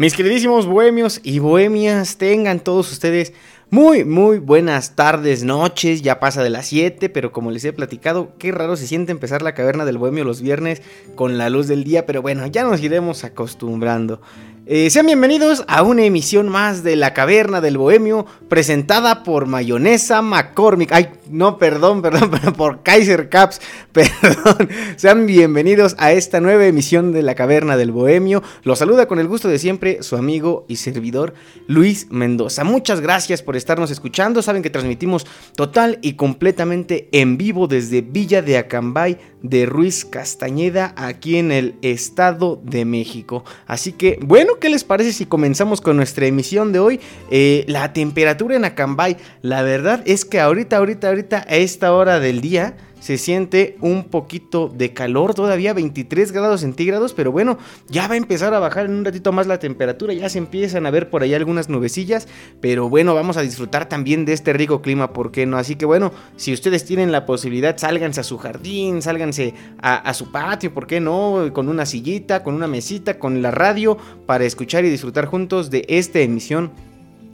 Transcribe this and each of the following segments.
Mis queridísimos bohemios y bohemias, tengan todos ustedes muy, muy buenas tardes, noches, ya pasa de las 7, pero como les he platicado, qué raro se siente empezar la caverna del bohemio los viernes con la luz del día, pero bueno, ya nos iremos acostumbrando. Eh, sean bienvenidos a una emisión más de La Caverna del Bohemio, presentada por Mayonesa McCormick. Ay, no, perdón, perdón, pero por Kaiser Caps, perdón. Sean bienvenidos a esta nueva emisión de La Caverna del Bohemio. Los saluda con el gusto de siempre su amigo y servidor Luis Mendoza. Muchas gracias por estarnos escuchando. Saben que transmitimos total y completamente en vivo desde Villa de Acambay de Ruiz Castañeda aquí en el Estado de México. Así que, bueno, ¿qué les parece si comenzamos con nuestra emisión de hoy? Eh, la temperatura en Acambay, la verdad es que ahorita, ahorita, ahorita, a esta hora del día se siente un poquito de calor, todavía 23 grados centígrados, pero bueno, ya va a empezar a bajar en un ratito más la temperatura, ya se empiezan a ver por ahí algunas nubecillas, pero bueno, vamos a disfrutar también de este rico clima, ¿por qué no? Así que bueno, si ustedes tienen la posibilidad, sálganse a su jardín, sálganse a, a su patio, ¿por qué no? Con una sillita, con una mesita, con la radio, para escuchar y disfrutar juntos de esta emisión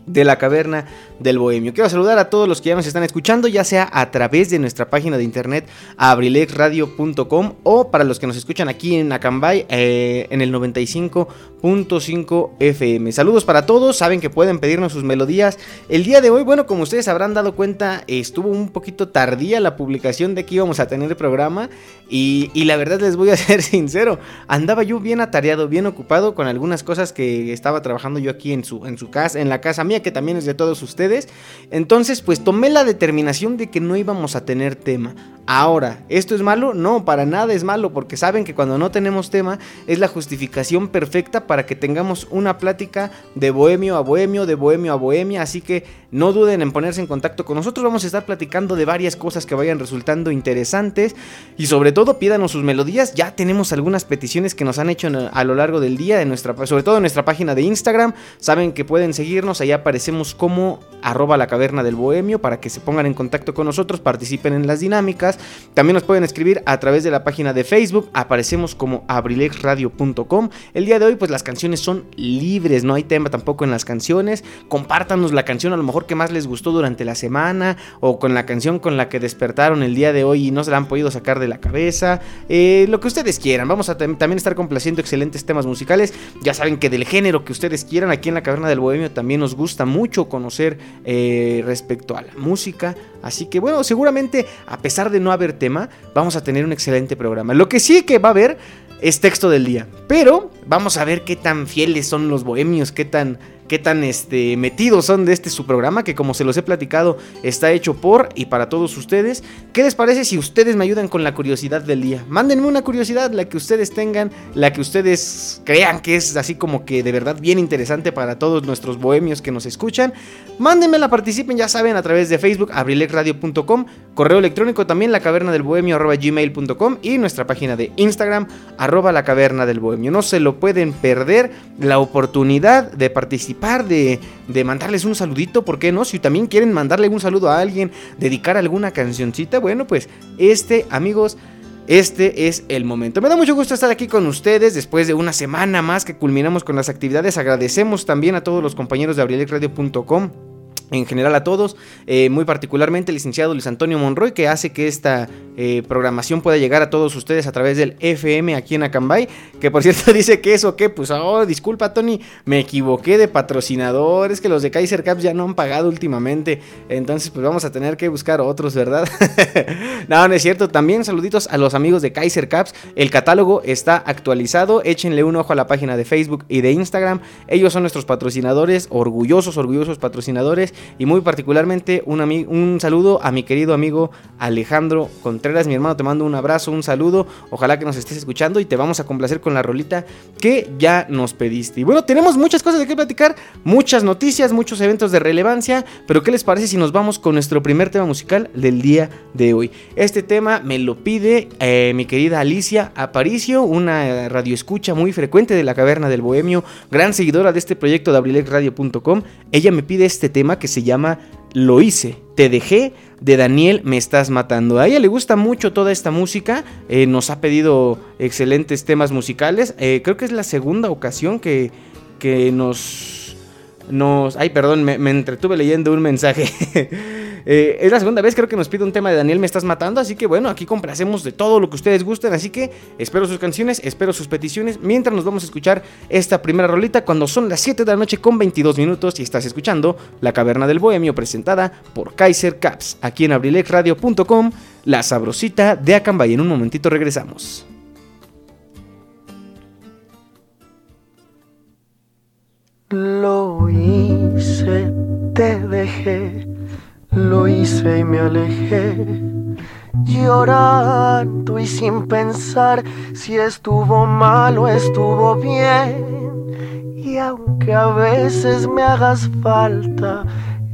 de la caverna del bohemio. Quiero saludar a todos los que ya nos están escuchando, ya sea a través de nuestra página de internet abrilexradio.com o para los que nos escuchan aquí en Acambay eh, en el 95.5 FM. Saludos para todos, saben que pueden pedirnos sus melodías. El día de hoy, bueno, como ustedes habrán dado cuenta, estuvo un poquito tardía la publicación de que íbamos a tener el programa y, y la verdad les voy a ser sincero, andaba yo bien atareado, bien ocupado con algunas cosas que estaba trabajando yo aquí en su, en su casa, en la casa mía que también es de todos ustedes. Entonces, pues tomé la determinación de que no íbamos a tener tema. Ahora, ¿esto es malo? No, para nada es malo, porque saben que cuando no tenemos tema es la justificación perfecta para que tengamos una plática de bohemio a bohemio, de bohemio a bohemia, así que no duden en ponerse en contacto con nosotros, vamos a estar platicando de varias cosas que vayan resultando interesantes y sobre todo pídanos sus melodías, ya tenemos algunas peticiones que nos han hecho a lo largo del día, de nuestra, sobre todo en nuestra página de Instagram, saben que pueden seguirnos, allá aparecemos como arroba la caverna del bohemio para que se pongan en contacto con nosotros, participen en las dinámicas. También nos pueden escribir a través de la página de Facebook, aparecemos como abrilexradio.com. El día de hoy pues las canciones son libres, no hay tema tampoco en las canciones. Compártanos la canción a lo mejor que más les gustó durante la semana o con la canción con la que despertaron el día de hoy y no se la han podido sacar de la cabeza. Eh, lo que ustedes quieran, vamos a también estar complaciendo excelentes temas musicales. Ya saben que del género que ustedes quieran aquí en la Caverna del Bohemio también nos gusta mucho conocer eh, respecto a la música. Así que bueno, seguramente a pesar de no haber tema, vamos a tener un excelente programa. Lo que sí que va a haber es texto del día. Pero vamos a ver qué tan fieles son los bohemios, qué tan qué tan este, metidos son de este su programa, que como se los he platicado, está hecho por y para todos ustedes. ¿Qué les parece si ustedes me ayudan con la curiosidad del día? Mándenme una curiosidad, la que ustedes tengan, la que ustedes crean que es así como que de verdad bien interesante para todos nuestros bohemios que nos escuchan. Mándenmela, participen, ya saben, a través de Facebook, abrilexradio.com, correo electrónico también, la caverna del bohemio, gmail.com y nuestra página de Instagram, arroba la caverna del bohemio. No se lo pueden perder la oportunidad de participar de, de, mandarles un saludito, ¿por qué no? Si también quieren mandarle un saludo a alguien, dedicar alguna cancioncita, bueno, pues este, amigos, este es el momento. Me da mucho gusto estar aquí con ustedes después de una semana más que culminamos con las actividades. Agradecemos también a todos los compañeros de abrilexradio.com en general a todos, eh, muy particularmente el licenciado Luis Antonio Monroy, que hace que esta eh, programación pueda llegar a todos ustedes a través del FM aquí en Acambay, que por cierto dice que eso, que pues, oh, disculpa Tony, me equivoqué de patrocinadores, que los de Kaiser Caps ya no han pagado últimamente, entonces pues vamos a tener que buscar otros, ¿verdad? no, no es cierto, también saluditos a los amigos de Kaiser Caps, el catálogo está actualizado, échenle un ojo a la página de Facebook y de Instagram, ellos son nuestros patrocinadores, orgullosos, orgullosos patrocinadores, y muy particularmente un, un saludo a mi querido amigo Alejandro Contreras, mi hermano, te mando un abrazo, un saludo, ojalá que nos estés escuchando y te vamos a complacer con la rolita que ya nos pediste. Y bueno, tenemos muchas cosas de qué platicar, muchas noticias, muchos eventos de relevancia, pero ¿qué les parece si nos vamos con nuestro primer tema musical del día de hoy? Este tema me lo pide eh, mi querida Alicia Aparicio, una radioescucha muy frecuente de la Caverna del Bohemio, gran seguidora de este proyecto de abrilexradio.com. Ella me pide este tema que se llama Lo hice, te dejé de Daniel Me Estás Matando. A ella le gusta mucho toda esta música, eh, nos ha pedido excelentes temas musicales, eh, creo que es la segunda ocasión que, que nos... nos... Ay, perdón, me, me entretuve leyendo un mensaje. Eh, es la segunda vez creo que nos pide un tema de Daniel Me Estás Matando, así que bueno, aquí complacemos de todo lo que ustedes gusten, así que espero sus canciones, espero sus peticiones, mientras nos vamos a escuchar esta primera rolita cuando son las 7 de la noche con 22 minutos y estás escuchando La Caverna del Bohemio presentada por Kaiser Caps, aquí en abrilexradio.com, la sabrosita de Acambay. En un momentito regresamos. Lo hice, te dejé lo hice y me alejé, llorando y sin pensar si estuvo mal o estuvo bien. Y aunque a veces me hagas falta,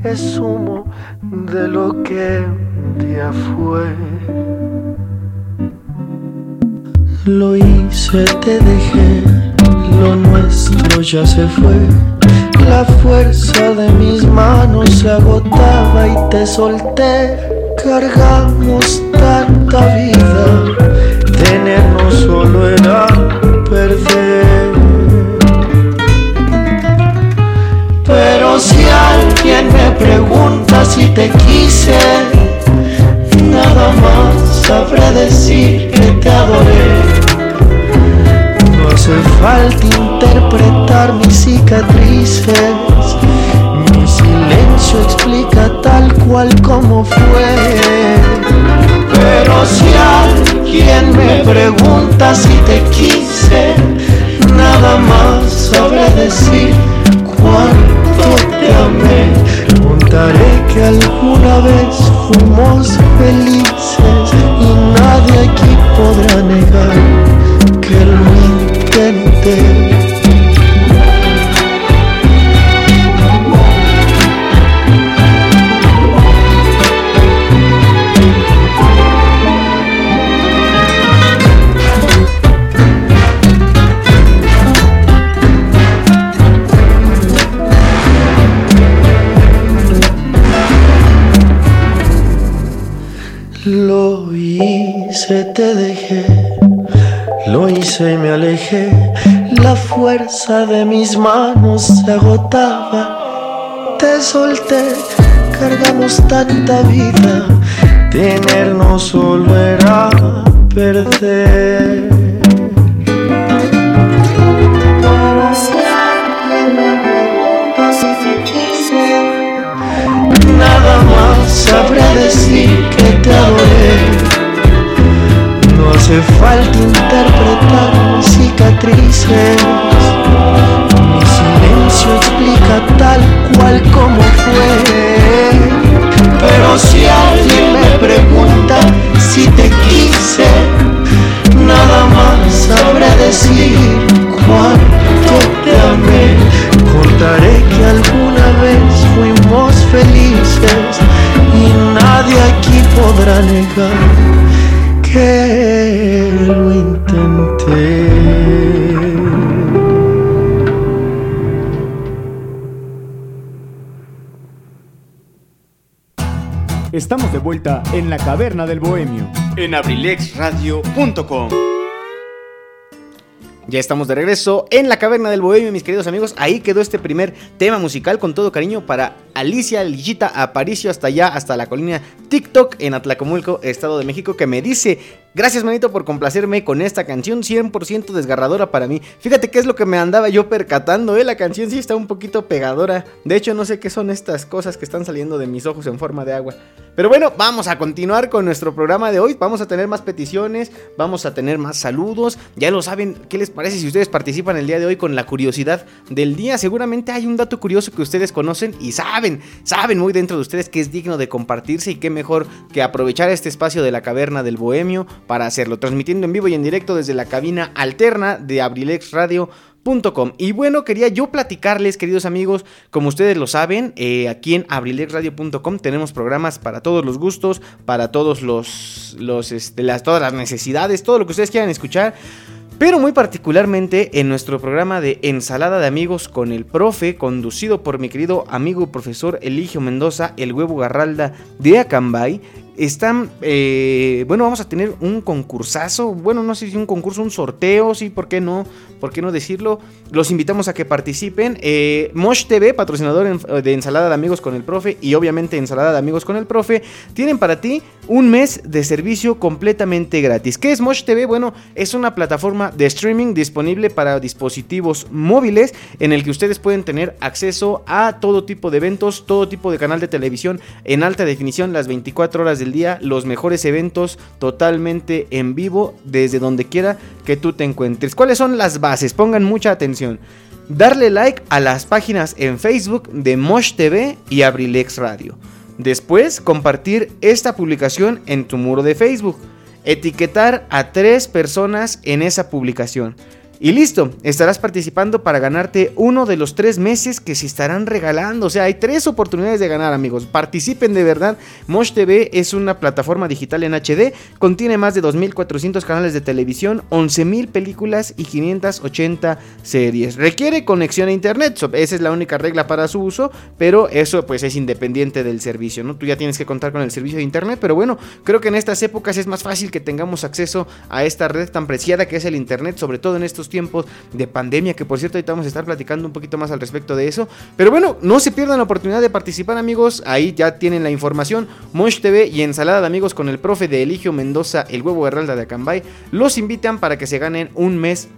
es humo de lo que ya fue. Lo hice, te dejé, lo nuestro ya se fue la fuerza de mis manos se agotaba y te solté. Cargamos tanta vida, tenernos solo era perder. Pero si alguien me pregunta si te quise, nada más sabré decir que te adoré hace falta interpretar mis cicatrices. Mi silencio explica tal cual como fue. Pero si alguien me pregunta si te quise, nada más sabré decir cuánto te amé. Contaré que alguna vez fuimos felices y nadie aquí podrá negar que el lo fuerza de mis manos se agotaba. Te solté, cargamos tanta vida, tenernos solo era perder. Nada más sabré decir que te adoré hace falta interpretar cicatrices. Silencio explica tal cual como fue. Pero si alguien me pregunta si te quise, nada más sabré decir cuánto te amé. Contaré que alguna vez fuimos felices y nadie aquí podrá negar que lo intenté. Estamos de vuelta en la caverna del bohemio en abrilexradio.com. Ya estamos de regreso en la caverna del bohemio, mis queridos amigos. Ahí quedó este primer tema musical con todo cariño para Alicia Lillita Aparicio hasta allá, hasta la colina TikTok en Atlacomulco, Estado de México, que me dice, gracias manito por complacerme con esta canción 100% desgarradora para mí. Fíjate qué es lo que me andaba yo percatando, ¿eh? La canción sí está un poquito pegadora. De hecho, no sé qué son estas cosas que están saliendo de mis ojos en forma de agua. Pero bueno, vamos a continuar con nuestro programa de hoy. Vamos a tener más peticiones, vamos a tener más saludos. Ya lo saben, ¿qué les parece si ustedes participan el día de hoy con la curiosidad del día? Seguramente hay un dato curioso que ustedes conocen y saben, saben muy dentro de ustedes que es digno de compartirse y qué mejor que aprovechar este espacio de la caverna del bohemio para hacerlo, transmitiendo en vivo y en directo desde la cabina alterna de Abrilex Radio y bueno, quería yo platicarles, queridos amigos, como ustedes lo saben, eh, aquí en abrilexradio.com tenemos programas para todos los gustos, para todos los, los este, las, todas las necesidades, todo lo que ustedes quieran escuchar. Pero muy particularmente en nuestro programa de Ensalada de Amigos con el Profe, conducido por mi querido amigo profesor Eligio Mendoza, el huevo garralda de Acambay, están, eh, bueno, vamos a tener un concursazo, bueno, no sé si un concurso, un sorteo, sí, ¿por qué no? ¿Por qué no decirlo? Los invitamos a que participen. Eh, Mosh TV, patrocinador de ensalada de amigos con el profe y obviamente ensalada de amigos con el profe, tienen para ti un mes de servicio completamente gratis. ¿Qué es Mosh TV? Bueno, es una plataforma de streaming disponible para dispositivos móviles en el que ustedes pueden tener acceso a todo tipo de eventos, todo tipo de canal de televisión en alta definición las 24 horas del día, los mejores eventos totalmente en vivo desde donde quiera que tú te encuentres. ¿Cuáles son las bases? Pongan mucha atención. Darle like a las páginas en Facebook de Mosh TV y Abrilex Radio. Después, compartir esta publicación en tu muro de Facebook. Etiquetar a tres personas en esa publicación. Y listo, estarás participando para ganarte uno de los tres meses que se estarán regalando. O sea, hay tres oportunidades de ganar, amigos. Participen de verdad. Mosh TV es una plataforma digital en HD. Contiene más de 2.400 canales de televisión, 11.000 películas y 580 series. Requiere conexión a internet. Esa es la única regla para su uso. Pero eso pues es independiente del servicio. ¿no? Tú ya tienes que contar con el servicio de internet. Pero bueno, creo que en estas épocas es más fácil que tengamos acceso a esta red tan preciada que es el internet. Sobre todo en estos tiempos de pandemia, que por cierto ahorita vamos a estar platicando un poquito más al respecto de eso. Pero bueno, no se pierdan la oportunidad de participar amigos, ahí ya tienen la información. Mosh TV y Ensalada de Amigos con el profe de Eligio Mendoza, el huevo Herralda de Acambay, los invitan para que se ganen un mes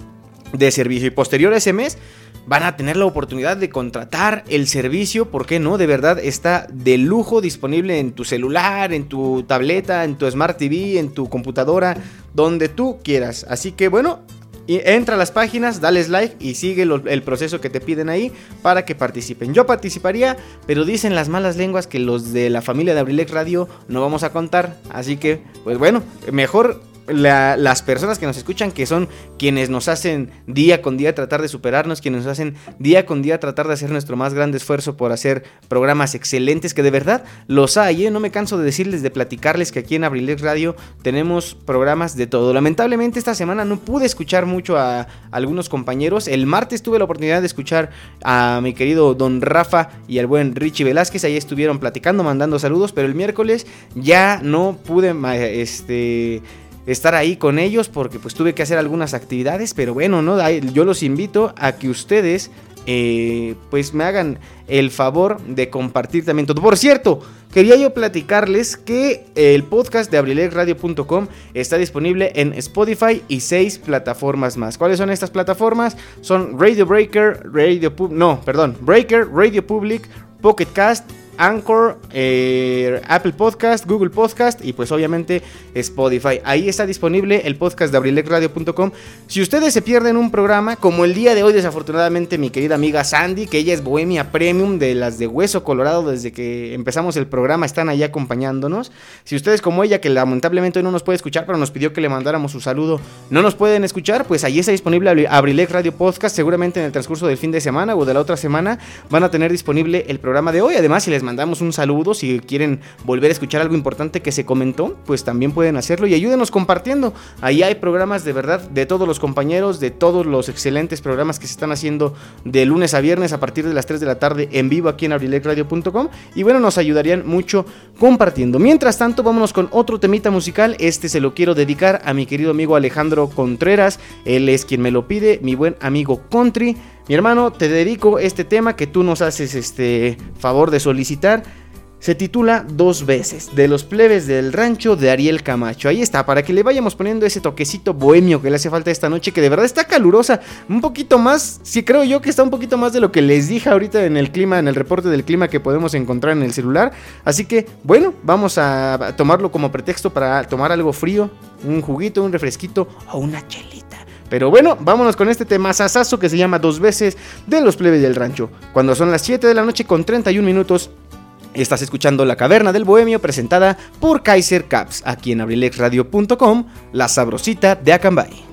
de servicio y posterior a ese mes van a tener la oportunidad de contratar el servicio, ¿por qué no? De verdad está de lujo disponible en tu celular, en tu tableta, en tu Smart TV, en tu computadora, donde tú quieras. Así que bueno, y entra a las páginas, dales like y sigue el proceso que te piden ahí para que participen. Yo participaría, pero dicen las malas lenguas que los de la familia de Abrilex Radio no vamos a contar. Así que, pues bueno, mejor las personas que nos escuchan, que son quienes nos hacen día con día tratar de superarnos, quienes nos hacen día con día tratar de hacer nuestro más grande esfuerzo por hacer programas excelentes, que de verdad los hay, ¿eh? no me canso de decirles, de platicarles que aquí en Abrilex Radio tenemos programas de todo. Lamentablemente esta semana no pude escuchar mucho a algunos compañeros, el martes tuve la oportunidad de escuchar a mi querido Don Rafa y al buen Richie Velázquez, ahí estuvieron platicando, mandando saludos, pero el miércoles ya no pude, este estar ahí con ellos porque pues tuve que hacer algunas actividades, pero bueno, ¿no? Yo los invito a que ustedes eh, pues me hagan el favor de compartir también todo. Por cierto, quería yo platicarles que el podcast de abrilexradio.com está disponible en Spotify y seis plataformas más. ¿Cuáles son estas plataformas? Son Radio Breaker, Radio no, perdón, Breaker, Radio Public, Pocket Cast, Anchor, eh, Apple Podcast, Google Podcast y pues obviamente Spotify. Ahí está disponible el podcast de abrilexradio.com. Si ustedes se pierden un programa, como el día de hoy desafortunadamente mi querida amiga Sandy, que ella es Bohemia Premium de las de Hueso Colorado desde que empezamos el programa, están ahí acompañándonos. Si ustedes como ella, que lamentablemente hoy no nos puede escuchar, pero nos pidió que le mandáramos su saludo, no nos pueden escuchar, pues ahí está disponible Abrilex Radio Podcast. Seguramente en el transcurso del fin de semana o de la otra semana van a tener disponible el programa de hoy. Además, si les mandamos un saludo. Si quieren volver a escuchar algo importante que se comentó, pues también pueden hacerlo y ayúdenos compartiendo. Ahí hay programas de verdad de todos los compañeros, de todos los excelentes programas que se están haciendo de lunes a viernes a partir de las 3 de la tarde en vivo aquí en abrilecradio.com. Y bueno, nos ayudarían mucho compartiendo. Mientras tanto, vámonos con otro temita musical. Este se lo quiero dedicar a mi querido amigo Alejandro Contreras. Él es quien me lo pide, mi buen amigo Country. Mi hermano, te dedico este tema que tú nos haces este favor de solicitar. Se titula Dos veces, de los plebes del rancho de Ariel Camacho. Ahí está, para que le vayamos poniendo ese toquecito bohemio que le hace falta esta noche, que de verdad está calurosa. Un poquito más, sí creo yo que está un poquito más de lo que les dije ahorita en el clima, en el reporte del clima que podemos encontrar en el celular. Así que, bueno, vamos a tomarlo como pretexto para tomar algo frío, un juguito, un refresquito o una chelita. Pero bueno, vámonos con este tema sasazo que se llama Dos veces de los plebes del rancho. Cuando son las 7 de la noche con 31 minutos, estás escuchando La Caverna del Bohemio presentada por Kaiser Caps, aquí en abrilexradio.com, la sabrosita de Acambay.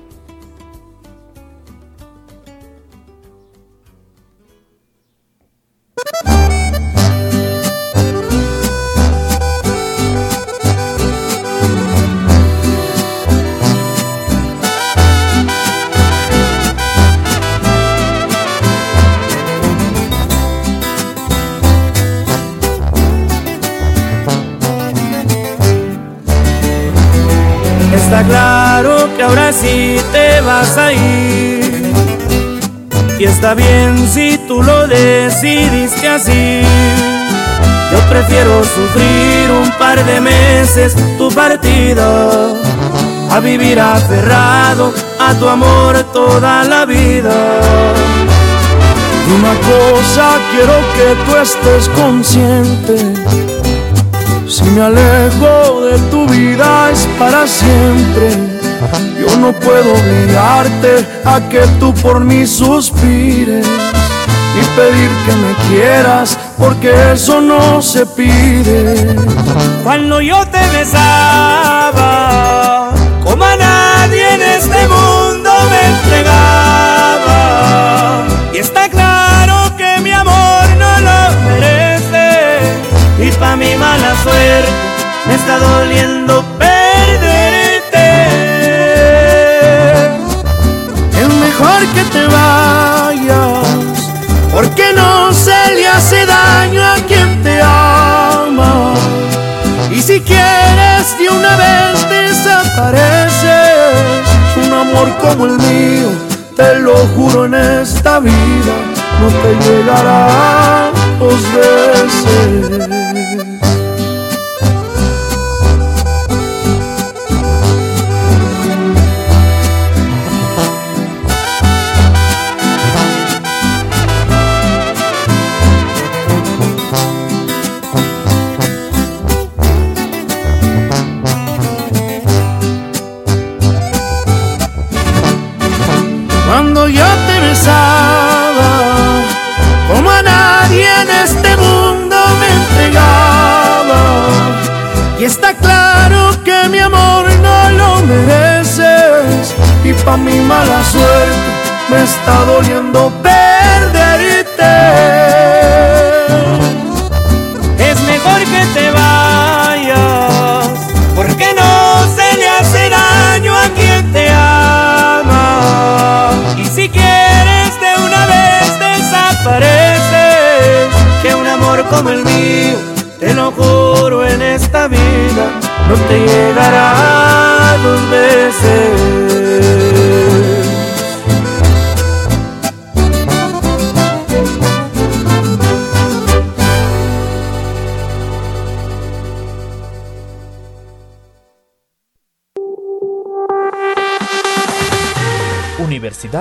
Ahora sí te vas a ir. Y está bien si tú lo decidiste así. Yo prefiero sufrir un par de meses tu partida a vivir aferrado a tu amor toda la vida. Una cosa quiero que tú estés consciente si me alejo de tu vida es para siempre. Yo no puedo obligarte a que tú por mí suspires y pedir que me quieras porque eso no se pide. Cuando yo te besaba, como a nadie en este mundo me entregaba. Y está claro que mi amor no lo merece y pa' mi mala suerte me está doliendo mejor que te vayas, porque no se le hace daño a quien te ama. Y si quieres de una vez desapareces, un amor como el mío, te lo juro en esta vida, no te llegará dos veces. Pa' mi mala suerte me está doliendo perderte. Es mejor que te vayas, porque no se le hace daño a quien te ama. Y si quieres de una vez desapareces, que un amor como el mío, te lo juro en esta vida, no te llegará dos veces.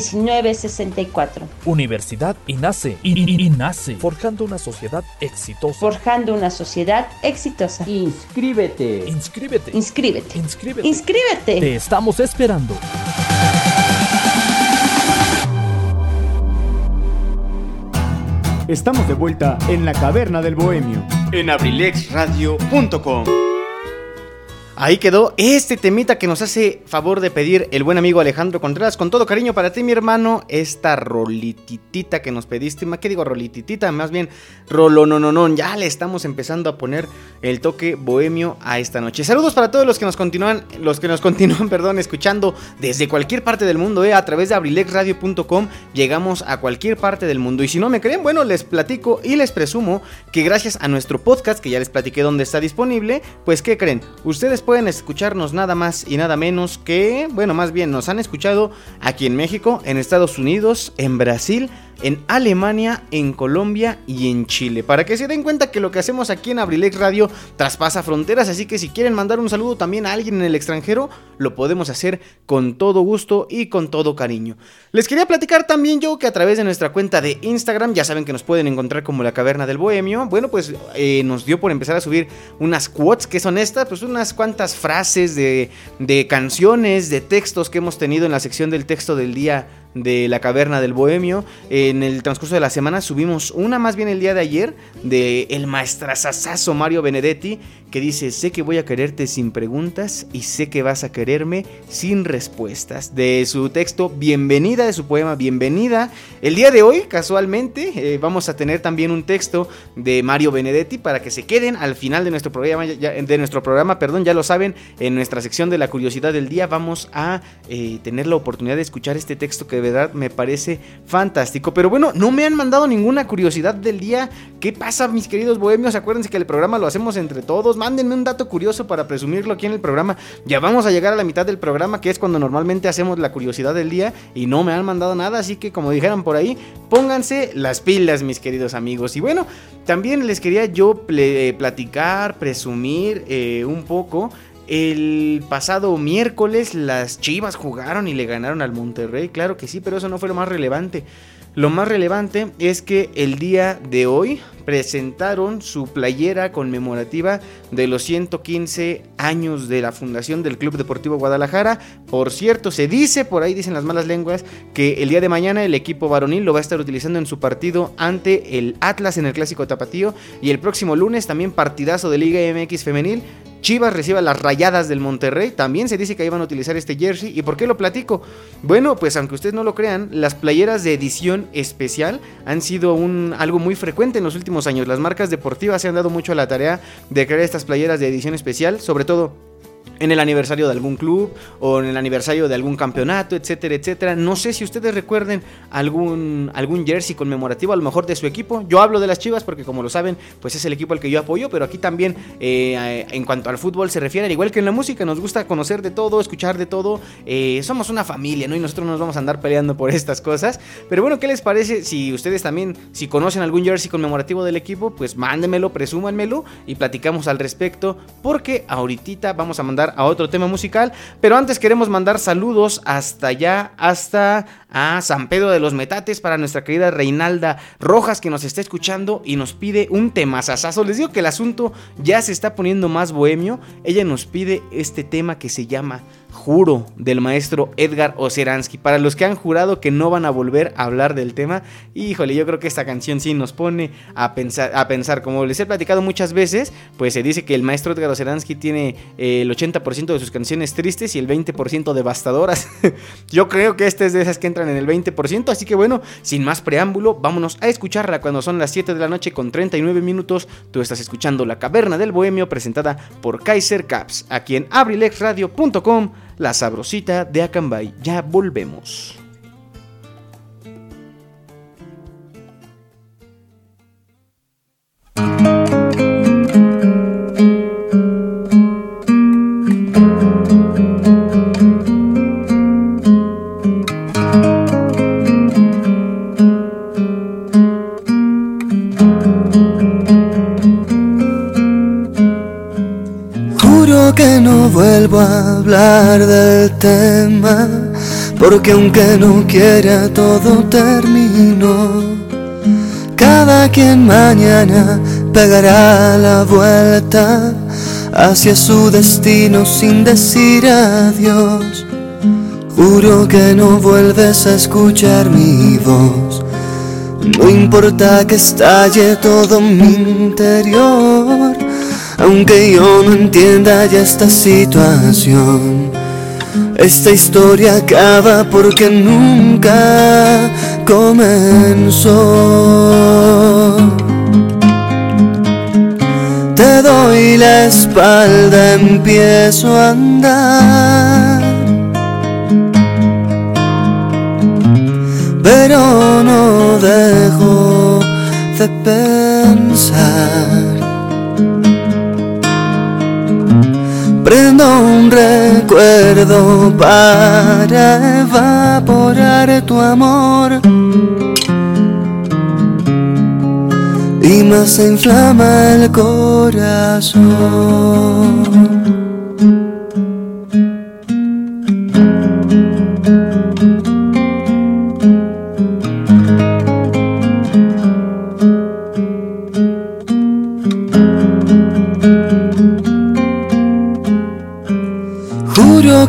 1964. Universidad INACE. I- I- INACE, forjando una sociedad exitosa. Forjando una sociedad exitosa. Inscríbete. Inscríbete. Inscríbete. Inscríbete. Inscríbete. Te estamos esperando. Estamos de vuelta en la caverna del bohemio. en abrilexradio.com. Ahí quedó este temita que nos hace favor de pedir el buen amigo Alejandro Contreras. Con todo cariño para ti, mi hermano, esta rolititita que nos pediste. ¿Qué digo rolititita? Más bien rolonononon. Ya le estamos empezando a poner el toque bohemio a esta noche. Saludos para todos los que nos continúan, los que nos continúan, perdón, escuchando desde cualquier parte del mundo, eh, a través de abrilexradio.com. Llegamos a cualquier parte del mundo. Y si no me creen, bueno, les platico y les presumo que gracias a nuestro podcast, que ya les platiqué dónde está disponible, pues ¿qué creen? Ustedes pueden escucharnos nada más y nada menos que, bueno, más bien nos han escuchado aquí en México, en Estados Unidos, en Brasil, en Alemania, en Colombia y en Chile. Para que se den cuenta que lo que hacemos aquí en Abrilex Radio traspasa fronteras, así que si quieren mandar un saludo también a alguien en el extranjero, lo podemos hacer con todo gusto y con todo cariño. Les quería platicar también yo que a través de nuestra cuenta de Instagram, ya saben que nos pueden encontrar como la Caverna del Bohemio, bueno, pues eh, nos dio por empezar a subir unas quotes, que son estas? Pues unas cuantas frases de, de canciones, de textos que hemos tenido en la sección del texto del día de la caverna del bohemio. En el transcurso de la semana subimos una más bien el día de ayer de el maestrazazazo Mario Benedetti que dice, sé que voy a quererte sin preguntas y sé que vas a quererme sin respuestas. De su texto Bienvenida, de su poema Bienvenida. El día de hoy, casualmente, eh, vamos a tener también un texto de Mario Benedetti para que se queden al final de nuestro programa, ya- de nuestro programa, perdón, ya lo saben, en nuestra sección de la curiosidad del día vamos a eh, tener la oportunidad de escuchar este texto que de verdad me parece fantástico. Pero bueno, no me han mandado ninguna curiosidad del día. ¿Qué pasa, mis queridos bohemios? Acuérdense que el programa lo hacemos entre todos. Mándenme un dato curioso para presumirlo aquí en el programa. Ya vamos a llegar a la mitad del programa, que es cuando normalmente hacemos la curiosidad del día. Y no me han mandado nada, así que como dijeran por ahí, pónganse las pilas, mis queridos amigos. Y bueno, también les quería yo ple- platicar, presumir eh, un poco. El pasado miércoles las Chivas jugaron y le ganaron al Monterrey, claro que sí, pero eso no fue lo más relevante. Lo más relevante es que el día de hoy presentaron su playera conmemorativa de los 115 años de la fundación del Club Deportivo Guadalajara. Por cierto, se dice, por ahí dicen las malas lenguas, que el día de mañana el equipo varonil lo va a estar utilizando en su partido ante el Atlas en el Clásico Tapatío. Y el próximo lunes también partidazo de Liga MX femenil. Chivas recibe a las rayadas del Monterrey. También se dice que iban a utilizar este jersey. ¿Y por qué lo platico? Bueno, pues aunque ustedes no lo crean, las playeras de edición especial han sido un, algo muy frecuente en los últimos años. Las marcas deportivas se han dado mucho a la tarea de crear estas playeras de edición especial, sobre todo en el aniversario de algún club o en el aniversario de algún campeonato, etcétera, etcétera. No sé si ustedes recuerden algún, algún jersey conmemorativo, a lo mejor de su equipo. Yo hablo de las Chivas porque como lo saben, pues es el equipo al que yo apoyo, pero aquí también eh, en cuanto al fútbol se refiere, al igual que en la música, nos gusta conocer de todo, escuchar de todo. Eh, somos una familia, ¿no? Y nosotros nos vamos a andar peleando por estas cosas. Pero bueno, ¿qué les parece si ustedes también, si conocen algún jersey conmemorativo del equipo, pues mándenmelo, presúmanmelo y platicamos al respecto, porque ahorita vamos a mandar a otro tema musical, pero antes queremos mandar saludos hasta allá, hasta a San Pedro de los Metates para nuestra querida Reinalda Rojas que nos está escuchando y nos pide un tema sasazo. Les digo que el asunto ya se está poniendo más bohemio. Ella nos pide este tema que se llama Juro del maestro Edgar Oceransky. Para los que han jurado que no van a volver a hablar del tema, híjole, yo creo que esta canción sí nos pone a pensar, a pensar. Como les he platicado muchas veces, pues se dice que el maestro Edgar Oceransky tiene eh, el 80% de sus canciones tristes y el 20% devastadoras. yo creo que esta es de esas que entran en el 20%, así que bueno, sin más preámbulo, vámonos a escucharla cuando son las 7 de la noche con 39 minutos. Tú estás escuchando La Caverna del Bohemio presentada por Kaiser Caps, aquí en abrilexradio.com, la sabrosita de Acambay. Ya volvemos. Vuelvo a hablar del tema, porque aunque no quiera todo terminó. Cada quien mañana pegará la vuelta hacia su destino sin decir adiós. Juro que no vuelves a escuchar mi voz. No importa que estalle todo mi interior, aunque yo no entienda ya esta situación. Esta historia acaba porque nunca comenzó. Te doy la espalda, empiezo a andar. Pero no dejo de pensar. Prendo un recuerdo para evaporar tu amor. y más se inflama el corazón.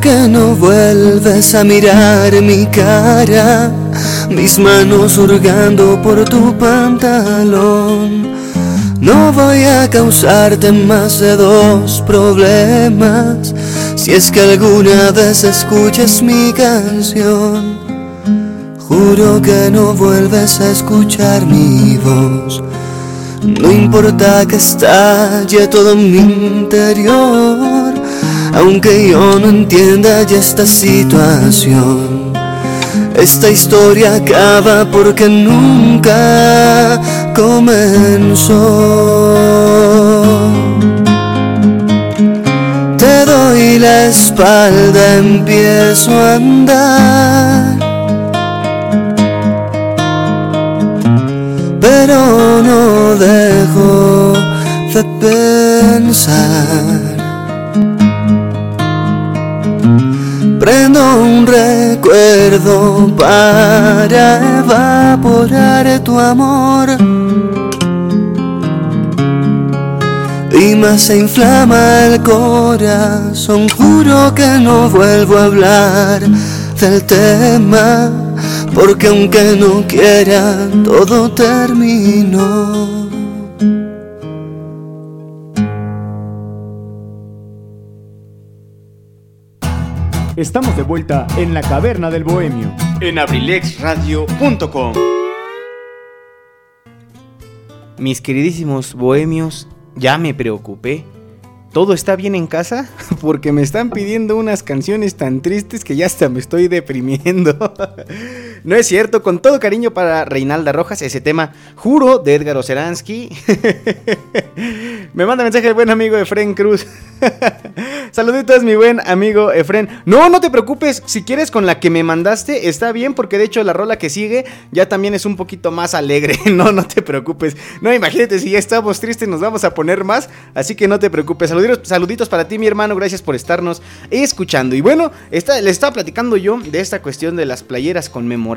Que no vuelves a mirar mi cara, mis manos hurgando por tu pantalón. No voy a causarte más de dos problemas si es que alguna vez escuchas mi canción. Juro que no vuelves a escuchar mi voz. No importa que estalle todo mi interior, aunque yo no entienda ya esta situación. Esta historia acaba porque nunca comenzó. Te doy la espalda, empiezo a andar. Pero no dejo de pensar. Prendo un recuerdo para evaporar tu amor. Y más se inflama el corazón. Juro que no vuelvo a hablar del tema. Porque aunque no quiera, todo terminó. Estamos de vuelta en la caverna del bohemio. En abrilexradio.com. Mis queridísimos bohemios, ya me preocupé. ¿Todo está bien en casa? Porque me están pidiendo unas canciones tan tristes que ya hasta me estoy deprimiendo. No es cierto, con todo cariño para Reinalda Rojas, ese tema Juro de Edgar Oceransky. Me manda mensaje el buen amigo Efren Cruz. Saluditos, mi buen amigo Efren. No, no te preocupes. Si quieres con la que me mandaste, está bien. Porque de hecho, la rola que sigue ya también es un poquito más alegre. No, no te preocupes. No, imagínate, si ya estamos tristes, nos vamos a poner más. Así que no te preocupes. Saluditos, saluditos para ti, mi hermano. Gracias por estarnos escuchando. Y bueno, esta, les estaba platicando yo de esta cuestión de las playeras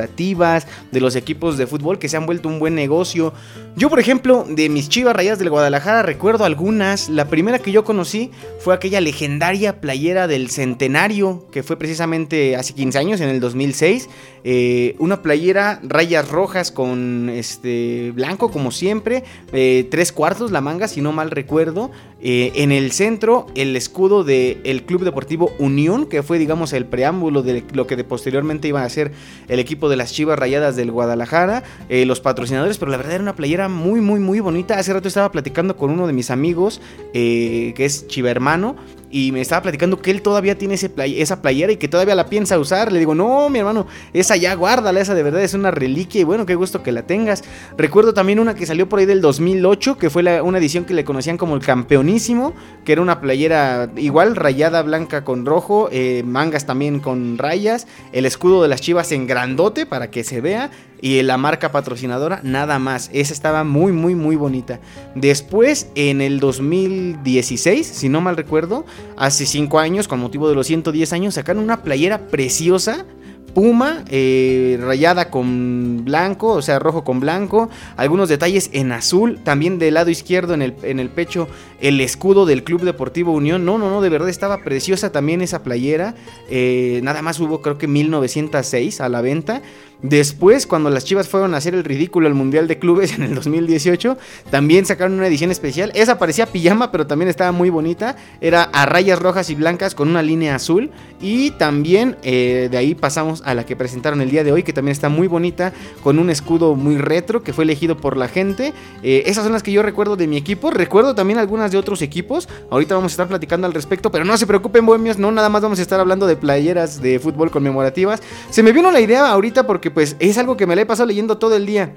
de los equipos de fútbol que se han vuelto un buen negocio. Yo, por ejemplo, de mis chivas rayas del Guadalajara, recuerdo algunas. La primera que yo conocí fue aquella legendaria playera del centenario, que fue precisamente hace 15 años, en el 2006. Eh, una playera rayas rojas con este blanco, como siempre. eh, tres cuartos la manga, si no mal recuerdo. Eh, en el centro, el escudo del Club Deportivo Unión, que fue, digamos, el preámbulo de lo que de posteriormente iba a ser el equipo de las Chivas Rayadas del Guadalajara. los patrocinadores, pero la verdad era una playera muy, muy, muy bonita. Hace rato estaba platicando con uno de mis amigos, que es Chiva Hermano, y me estaba platicando que él todavía tiene ese esa playera y que todavía la piensa usar. Le digo, no, mi hermano, esa ya guárdala, esa de verdad es una reliquia y bueno, qué gusto que la tengas. Recuerdo también una que salió por ahí del 2008, que fue una edición que le conocían como el campeonísimo, que era una playera igual, rayada blanca con rojo, eh, mangas también con rayas, el escudo de las chivas en grandote para que se vea. Y la marca patrocinadora, nada más. Esa estaba muy, muy, muy bonita. Después, en el 2016, si no mal recuerdo, hace 5 años, con motivo de los 110 años, sacaron una playera preciosa puma, eh, rayada con blanco, o sea, rojo con blanco, algunos detalles en azul, también del lado izquierdo en el, en el pecho el escudo del Club Deportivo Unión, no, no, no, de verdad estaba preciosa también esa playera, eh, nada más hubo creo que 1906 a la venta, Después, cuando las Chivas fueron a hacer el ridículo al Mundial de Clubes en el 2018, también sacaron una edición especial. Esa parecía pijama, pero también estaba muy bonita. Era a rayas rojas y blancas con una línea azul. Y también eh, de ahí pasamos a la que presentaron el día de hoy, que también está muy bonita, con un escudo muy retro que fue elegido por la gente. Eh, esas son las que yo recuerdo de mi equipo. Recuerdo también algunas de otros equipos. Ahorita vamos a estar platicando al respecto, pero no se preocupen, bohemios, no nada más vamos a estar hablando de playeras de fútbol conmemorativas. Se me vino la idea ahorita porque pues es algo que me la he pasado leyendo todo el día.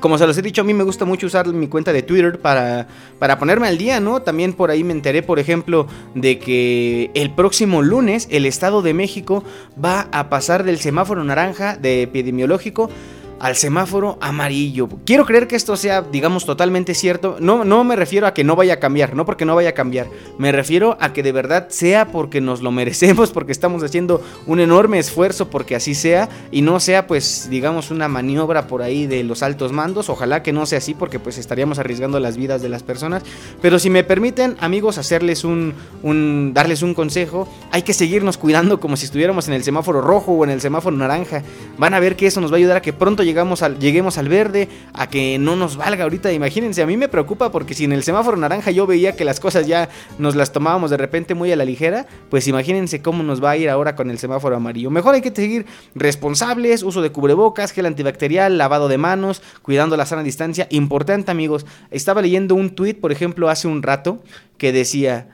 Como se los he dicho, a mí me gusta mucho usar mi cuenta de Twitter para, para ponerme al día, ¿no? También por ahí me enteré, por ejemplo, de que el próximo lunes el Estado de México va a pasar del semáforo naranja de epidemiológico al semáforo amarillo. Quiero creer que esto sea, digamos, totalmente cierto. No, no me refiero a que no vaya a cambiar, no porque no vaya a cambiar. Me refiero a que de verdad sea porque nos lo merecemos, porque estamos haciendo un enorme esfuerzo porque así sea y no sea, pues, digamos, una maniobra por ahí de los altos mandos. Ojalá que no sea así porque pues estaríamos arriesgando las vidas de las personas. Pero si me permiten, amigos, hacerles un, un darles un consejo, hay que seguirnos cuidando como si estuviéramos en el semáforo rojo o en el semáforo naranja. Van a ver que eso nos va a ayudar a que pronto llegamos al, lleguemos al verde, a que no nos valga ahorita. Imagínense, a mí me preocupa porque si en el semáforo naranja yo veía que las cosas ya nos las tomábamos de repente muy a la ligera, pues imagínense cómo nos va a ir ahora con el semáforo amarillo. Mejor hay que seguir responsables, uso de cubrebocas, gel antibacterial, lavado de manos, cuidando la sana distancia. Importante amigos, estaba leyendo un tweet, por ejemplo, hace un rato, que decía,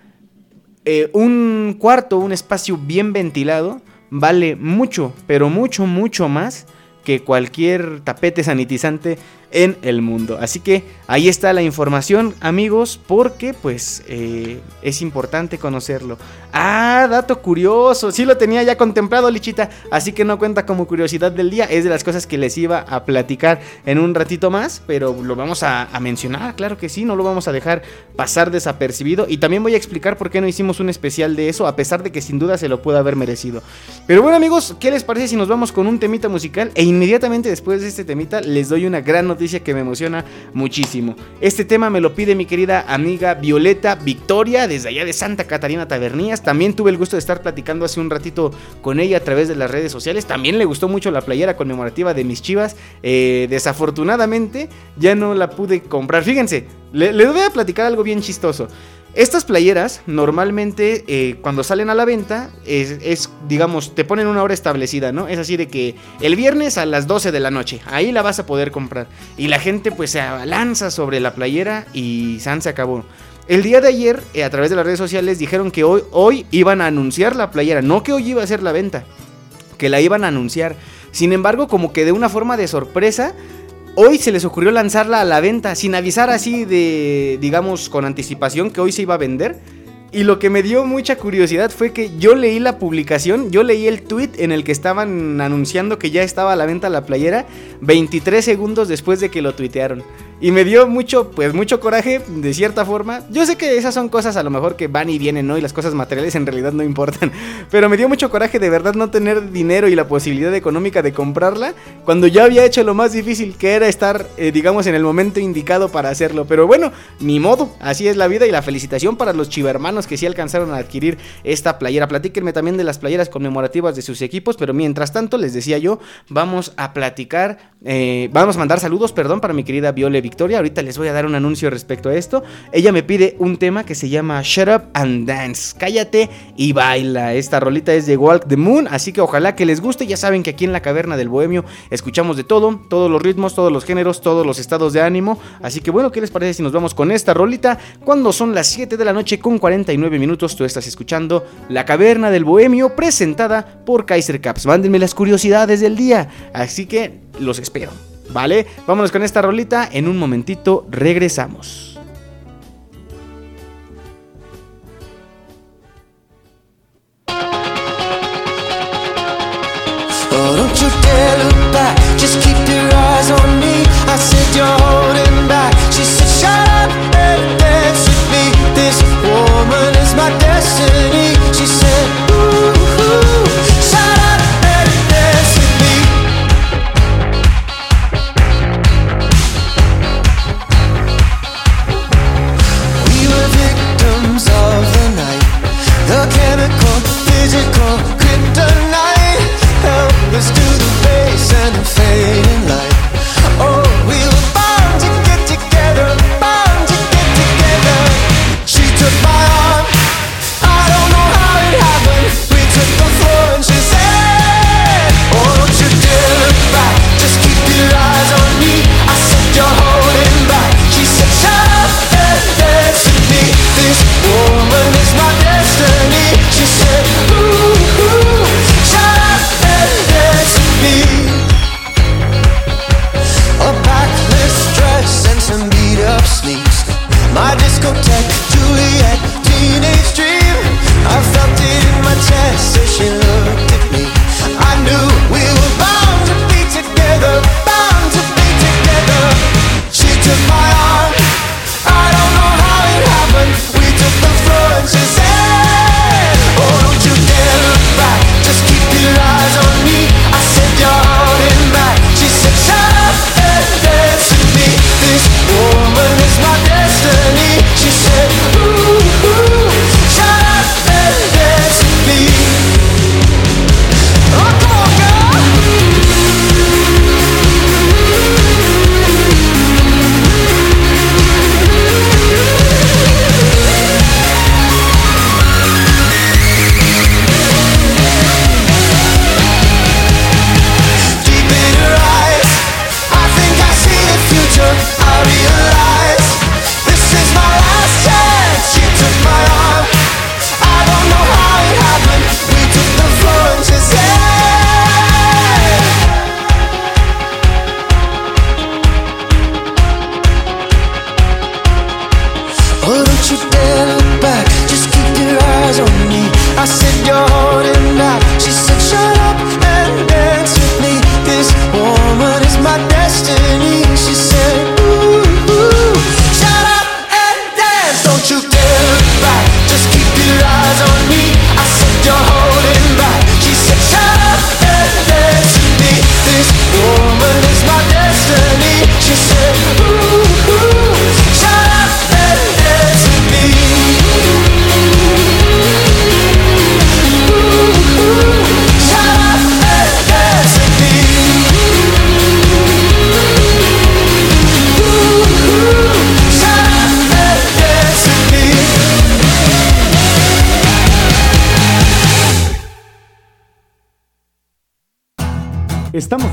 eh, un cuarto, un espacio bien ventilado, vale mucho, pero mucho, mucho más que cualquier tapete sanitizante en el mundo. Así que ahí está la información, amigos, porque pues eh, es importante conocerlo. Ah, dato curioso, sí lo tenía ya contemplado, Lichita, así que no cuenta como curiosidad del día, es de las cosas que les iba a platicar en un ratito más, pero lo vamos a, a mencionar, claro que sí, no lo vamos a dejar pasar desapercibido y también voy a explicar por qué no hicimos un especial de eso, a pesar de que sin duda se lo puede haber merecido. Pero bueno amigos, ¿qué les parece si nos vamos con un temita musical e inmediatamente después de este temita les doy una gran noticia que me emociona muchísimo. Este tema me lo pide mi querida amiga Violeta Victoria, desde allá de Santa Catarina Tabernías. También tuve el gusto de estar platicando hace un ratito con ella a través de las redes sociales. También le gustó mucho la playera conmemorativa de mis chivas. Eh, desafortunadamente ya no la pude comprar. Fíjense, le, le voy a platicar algo bien chistoso. Estas playeras normalmente eh, cuando salen a la venta es, digamos, te ponen una hora establecida, ¿no? Es así de que el viernes a las 12 de la noche, ahí la vas a poder comprar. Y la gente pues se abalanza sobre la playera y San se acabó. El día de ayer, eh, a través de las redes sociales, dijeron que hoy, hoy iban a anunciar la playera, no que hoy iba a ser la venta, que la iban a anunciar. Sin embargo, como que de una forma de sorpresa, hoy se les ocurrió lanzarla a la venta sin avisar así de, digamos, con anticipación que hoy se iba a vender. Y lo que me dio mucha curiosidad fue que yo leí la publicación, yo leí el tweet en el que estaban anunciando que ya estaba a la venta la playera 23 segundos después de que lo tuitearon. Y me dio mucho, pues mucho coraje, de cierta forma. Yo sé que esas son cosas a lo mejor que van y vienen, ¿no? Y las cosas materiales en realidad no importan. Pero me dio mucho coraje de verdad no tener dinero y la posibilidad económica de comprarla cuando ya había hecho lo más difícil, que era estar, eh, digamos, en el momento indicado para hacerlo. Pero bueno, ni modo, así es la vida y la felicitación para los chivermanos que sí alcanzaron a adquirir esta playera. Platíquenme también de las playeras conmemorativas de sus equipos, pero mientras tanto, les decía yo, vamos a platicar, eh, vamos a mandar saludos, perdón, para mi querida Viole Victoria. Ahorita les voy a dar un anuncio respecto a esto. Ella me pide un tema que se llama Shut Up and Dance. Cállate y baila. Esta rolita es de Walk the Moon, así que ojalá que les guste. Ya saben que aquí en la caverna del bohemio escuchamos de todo, todos los ritmos, todos los géneros, todos los estados de ánimo. Así que bueno, ¿qué les parece si nos vamos con esta rolita? Cuando son las 7 de la noche con 49 minutos, tú estás escuchando La caverna del bohemio presentada por Kaiser Caps. Mándenme las curiosidades del día. Así que los espero. ¿Vale? Vámonos con esta rolita. En un momentito regresamos. She said, kind of fading light. Just keep your eyes on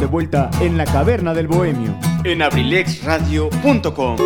de vuelta en la caverna del bohemio. En abrilexradio.com.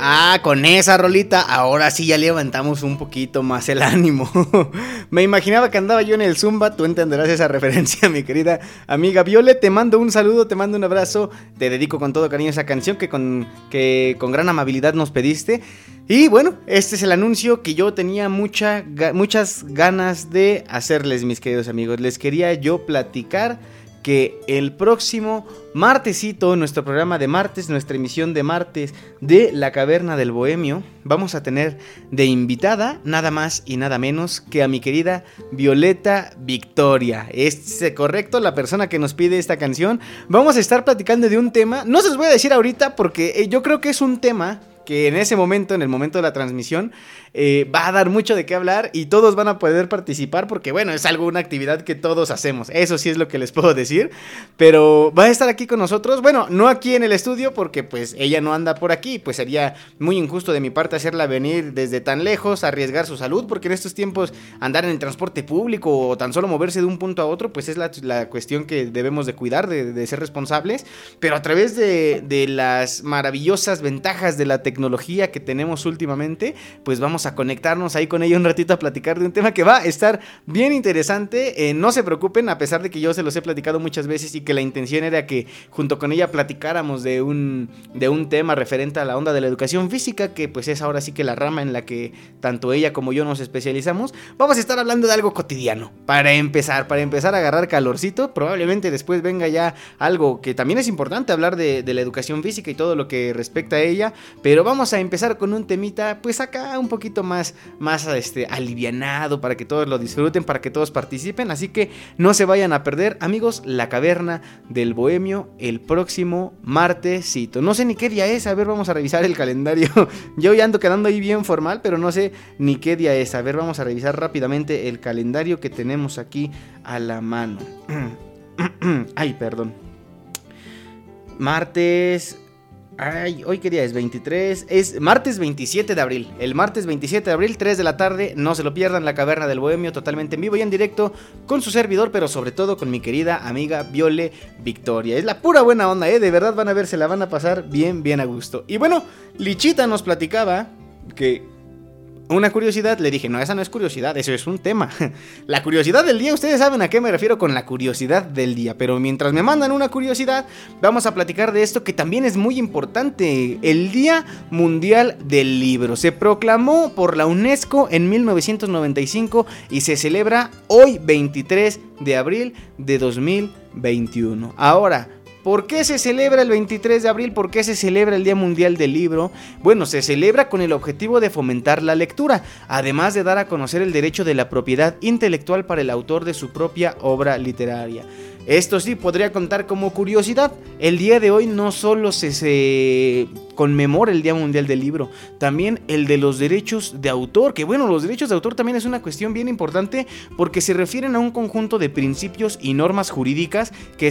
Ah, con esa rolita, ahora sí ya levantamos un poquito más el ánimo. Me imaginaba que andaba yo en el Zumba, tú entenderás esa referencia, mi querida amiga Viole. Te mando un saludo, te mando un abrazo, te dedico con todo cariño esa canción que con, que con gran amabilidad nos pediste. Y bueno, este es el anuncio que yo tenía mucha, muchas ganas de hacerles, mis queridos amigos. Les quería yo platicar que el próximo martesito, nuestro programa de martes, nuestra emisión de martes de La Caverna del Bohemio, vamos a tener de invitada nada más y nada menos que a mi querida Violeta Victoria. ¿Es correcto? La persona que nos pide esta canción. Vamos a estar platicando de un tema, no se los voy a decir ahorita porque eh, yo creo que es un tema que en ese momento, en el momento de la transmisión, eh, va a dar mucho de qué hablar y todos van a poder participar porque, bueno, es algo, una actividad que todos hacemos. Eso sí es lo que les puedo decir. Pero va a estar aquí con nosotros. Bueno, no aquí en el estudio porque pues ella no anda por aquí. Pues sería muy injusto de mi parte hacerla venir desde tan lejos, arriesgar su salud, porque en estos tiempos andar en el transporte público o tan solo moverse de un punto a otro, pues es la, la cuestión que debemos de cuidar, de, de ser responsables. Pero a través de, de las maravillosas ventajas de la tecnología que tenemos últimamente, pues vamos a conectarnos ahí con ella un ratito a platicar de un tema que va a estar bien interesante. Eh, no se preocupen, a pesar de que yo se los he platicado muchas veces y que la intención era que junto con ella platicáramos de un, de un tema referente a la onda de la educación física, que pues es ahora sí que la rama en la que tanto ella como yo nos especializamos. Vamos a estar hablando de algo cotidiano, para empezar, para empezar a agarrar calorcito. Probablemente después venga ya algo que también es importante hablar de, de la educación física y todo lo que respecta a ella, pero vamos a empezar con un temita, pues acá un poquito más, más este, alivianado para que todos lo disfruten, para que todos participen. Así que no se vayan a perder, amigos, la caverna del bohemio el próximo martesito. No sé ni qué día es, a ver, vamos a revisar el calendario. Yo ya ando quedando ahí bien formal, pero no sé ni qué día es. A ver, vamos a revisar rápidamente el calendario que tenemos aquí a la mano. Ay, perdón. martes Ay, hoy qué día es 23, es martes 27 de abril. El martes 27 de abril, 3 de la tarde, no se lo pierdan, la caverna del bohemio totalmente en vivo y en directo con su servidor, pero sobre todo con mi querida amiga Viole Victoria. Es la pura buena onda, ¿eh? De verdad van a ver, se la van a pasar bien, bien a gusto. Y bueno, Lichita nos platicaba que una curiosidad, le dije, no, esa no es curiosidad, eso es un tema. La curiosidad del día, ustedes saben a qué me refiero con la curiosidad del día, pero mientras me mandan una curiosidad, vamos a platicar de esto que también es muy importante, el Día Mundial del Libro. Se proclamó por la UNESCO en 1995 y se celebra hoy 23 de abril de 2021. Ahora, ¿Por qué se celebra el 23 de abril? ¿Por qué se celebra el Día Mundial del Libro? Bueno, se celebra con el objetivo de fomentar la lectura, además de dar a conocer el derecho de la propiedad intelectual para el autor de su propia obra literaria. Esto sí podría contar como curiosidad. El día de hoy no solo se, conmemora el Día Mundial del Libro, también el de los derechos de autor, que bueno, los derechos de autor también es una cuestión bien importante porque se refieren a un conjunto de principios y normas jurídicas que,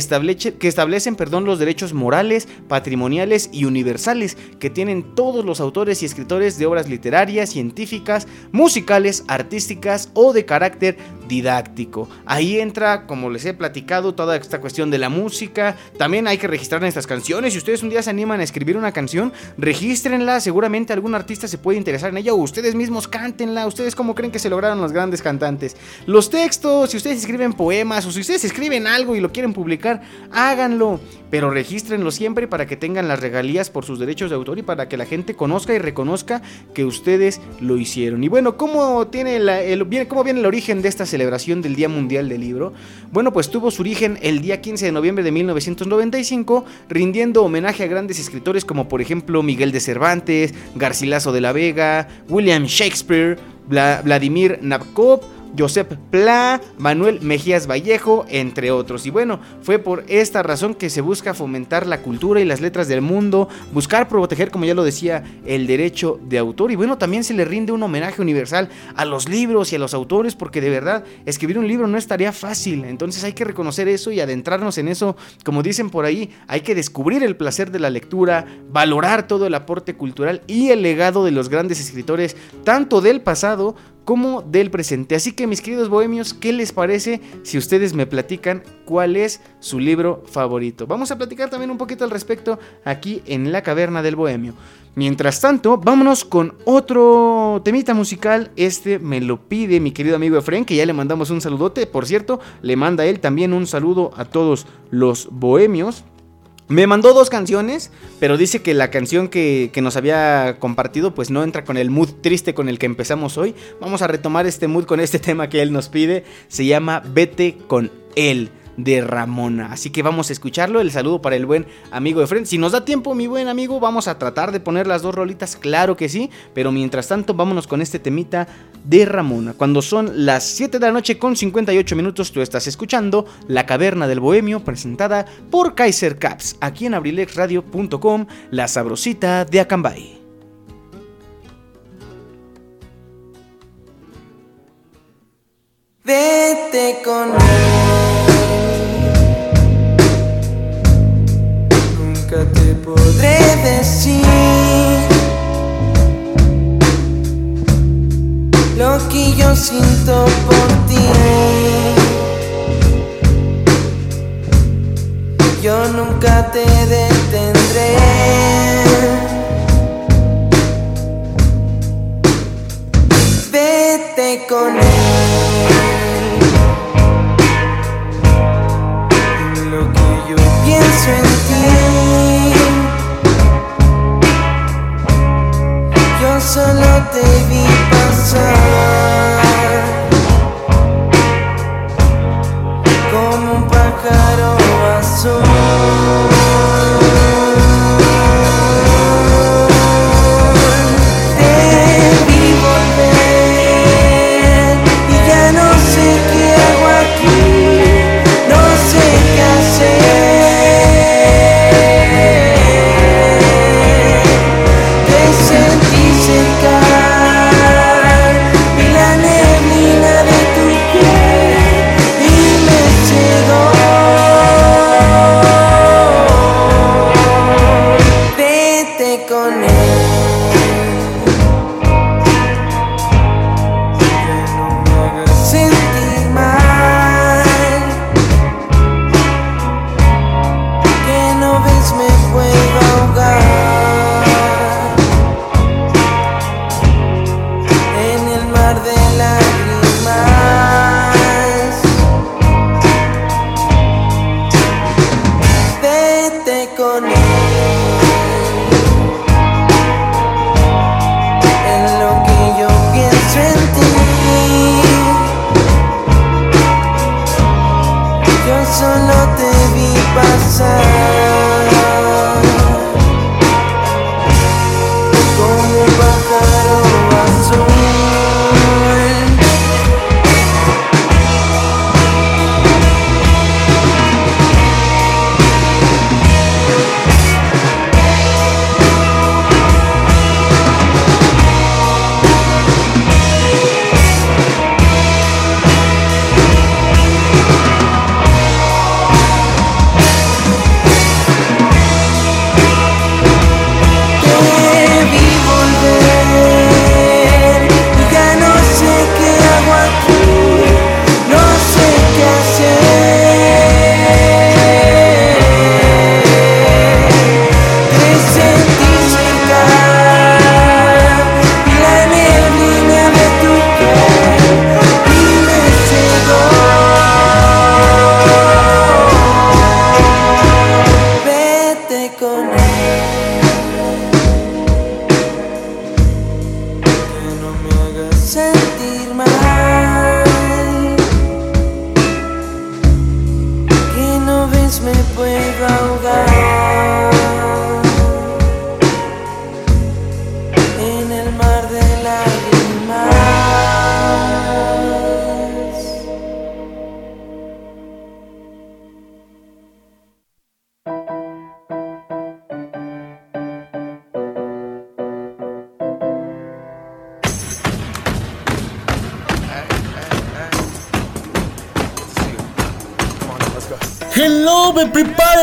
que establecen perdón, los derechos morales, patrimoniales y universales que tienen todos los autores y escritores de obras literarias, científicas, musicales, artísticas o de carácter didáctico. Ahí entra, como les he platicado, toda esta cuestión de la música. También hay que registrar estas canciones. Si ustedes un día se animan a escribir una canción, regístrenla. Seguramente algún artista se puede interesar en ella o ustedes mismos cántenla. ¿Ustedes cómo creen que se lograron los grandes cantantes? Los textos, si ustedes escriben poemas o si ustedes escriben algo y lo quieren publicar, háganlo pero regístrenlo siempre para que tengan las regalías por sus derechos de autor y para que la gente conozca y reconozca que ustedes lo hicieron. Y bueno, ¿cómo, tiene el, ¿cómo viene el origen de esta celebración del Día Mundial del Libro? Bueno, pues tuvo su origen el día 15 de noviembre de 1995, rindiendo homenaje a grandes escritores como por ejemplo Miguel de Cervantes, Garcilaso de la Vega, William Shakespeare, Vladimir Nabokov, Josep Pla, Manuel Mejías Vallejo, entre otros. Y bueno, fue por esta razón que se busca fomentar la cultura y las letras del mundo, buscar proteger, como ya lo decía, el derecho de autor. Y bueno, también se le rinde un homenaje universal a los libros y a los autores, porque de verdad, escribir un libro no es tarea fácil. Entonces hay que reconocer eso y adentrarnos en eso. Como dicen por ahí, hay que descubrir el placer de la lectura, valorar todo el aporte cultural y el legado de los grandes escritores, tanto del pasado como del presente. Así que mis queridos bohemios, ¿qué les parece si ustedes me platican cuál es su libro favorito? Vamos a platicar también un poquito al respecto aquí en la caverna del bohemio. Mientras tanto, vámonos con otro temita musical. Este me lo pide mi querido amigo Efren, que ya le mandamos un saludote. Por cierto, le manda él también un saludo a todos los bohemios. Me mandó dos canciones, pero dice que la canción que, nos había compartido pues no entra con el mood triste con el que empezamos hoy. Vamos a retomar este mood con este tema que él nos pide. Se llama Vete con él de Ramona. Así que vamos a escucharlo. El saludo para el buen amigo de Friend. Si nos da tiempo, mi buen amigo, vamos a tratar de poner las dos rolitas. Claro que sí. Pero mientras tanto, vámonos con este temita de Ramona. Cuando son las 7 de la noche con 58 minutos, tú estás escuchando La Caverna del Bohemio, presentada por Kaiser Caps, aquí en abrilexradio.com, la sabrosita de Acambay. Vete con Nunca te podré decir lo que yo siento por ti. Yo nunca te detendré. Vete con él. Solo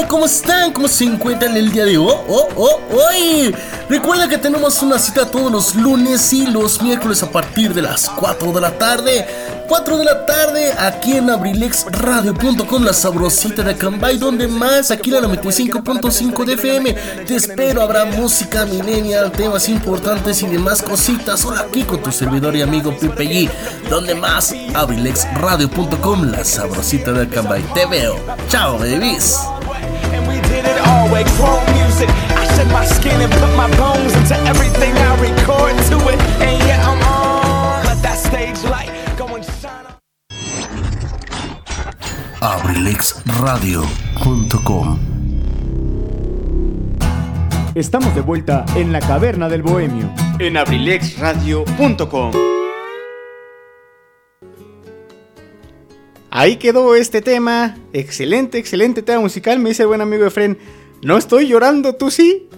¿cómo están? ¿Cómo se encuentran el día de hoy? Oh, oh, hoy. Recuerda que tenemos una cita todos los lunes y los miércoles a partir de las 4 de la tarde. 4 de la tarde aquí en abrilexradio.com, la sabrosita de Cambay, donde más aquí la 95.5 de FM. Te espero, habrá música millennial, temas importantes y demás cositas. Hola aquí con tu servidor y amigo Pipe G, donde más abrilexradio.com, la sabrosita de Cambay. Te veo. Chao, babies. And we did it all with chrome music. I shed my skin and put my bones into everything I record to it. And yeah, I'm on. Let that stage light go and shine on. abrilexradio.com Estamos de vuelta en la caverna del bohemio. En abrilexradio.com. Ahí quedó este tema. Excelente, excelente tema musical. Me dice el buen amigo Efren. No estoy llorando, ¿tú sí?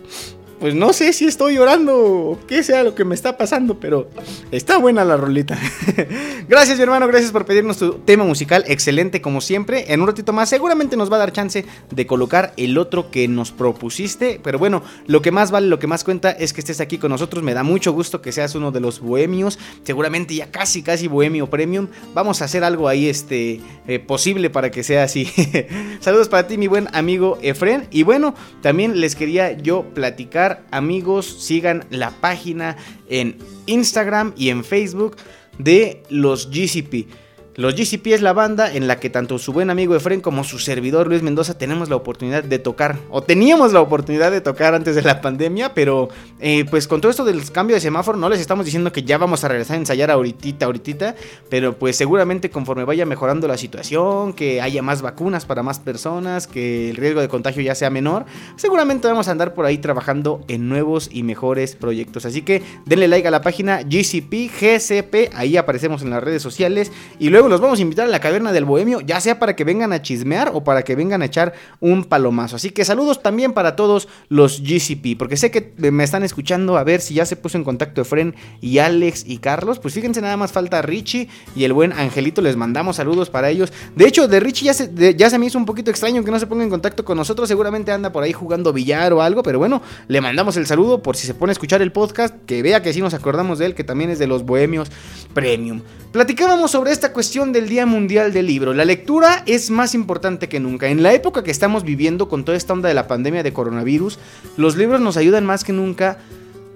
Pues no sé si estoy llorando o qué sea lo que me está pasando, pero está buena la rolita. gracias, mi hermano, gracias por pedirnos tu tema musical. Excelente, como siempre. En un ratito más, seguramente nos va a dar chance de colocar el otro que nos propusiste. Pero bueno, lo que más vale, lo que más cuenta es que estés aquí con nosotros. Me da mucho gusto que seas uno de los bohemios. Seguramente ya casi, casi bohemio premium. Vamos a hacer algo ahí este, eh, posible para que sea así. Saludos para ti, mi buen amigo Efren. Y bueno, también les quería yo platicar amigos, sigan la página en Instagram y en Facebook de los GCP. Los GCP es la banda en la que tanto su buen amigo Efren como su servidor Luis Mendoza tenemos la oportunidad de tocar, o teníamos la oportunidad de tocar antes de la pandemia, pero eh, pues con todo esto del cambio de semáforo no les estamos diciendo que ya vamos a regresar a ensayar ahorita, ahorita, pero pues seguramente conforme vaya mejorando la situación, que haya más vacunas para más personas, que el riesgo de contagio ya sea menor, seguramente vamos a andar por ahí trabajando en nuevos y mejores proyectos. Así que denle like a la página GCP, GCP, ahí aparecemos en las redes sociales y luego los vamos a invitar a la caverna del bohemio, ya sea para que vengan a chismear o para que vengan a echar un palomazo. Así que saludos también para todos los GCP, porque sé que me están escuchando a ver si ya se puso en contacto Efren y Alex y Carlos. Pues fíjense, nada más falta Richie y el buen Angelito, les mandamos saludos para ellos. De hecho, de Richie ya se, ya se me hizo un poquito extraño que no se ponga en contacto con nosotros, seguramente anda por ahí jugando billar o algo, pero bueno, le mandamos el saludo por si se pone a escuchar el podcast, que vea que sí nos acordamos de él, que también es de los bohemios premium. Platicábamos sobre esta cuestión del Día Mundial del Libro. La lectura es más importante que nunca. En la época que estamos viviendo con toda esta onda de la pandemia de coronavirus, los libros nos ayudan más que nunca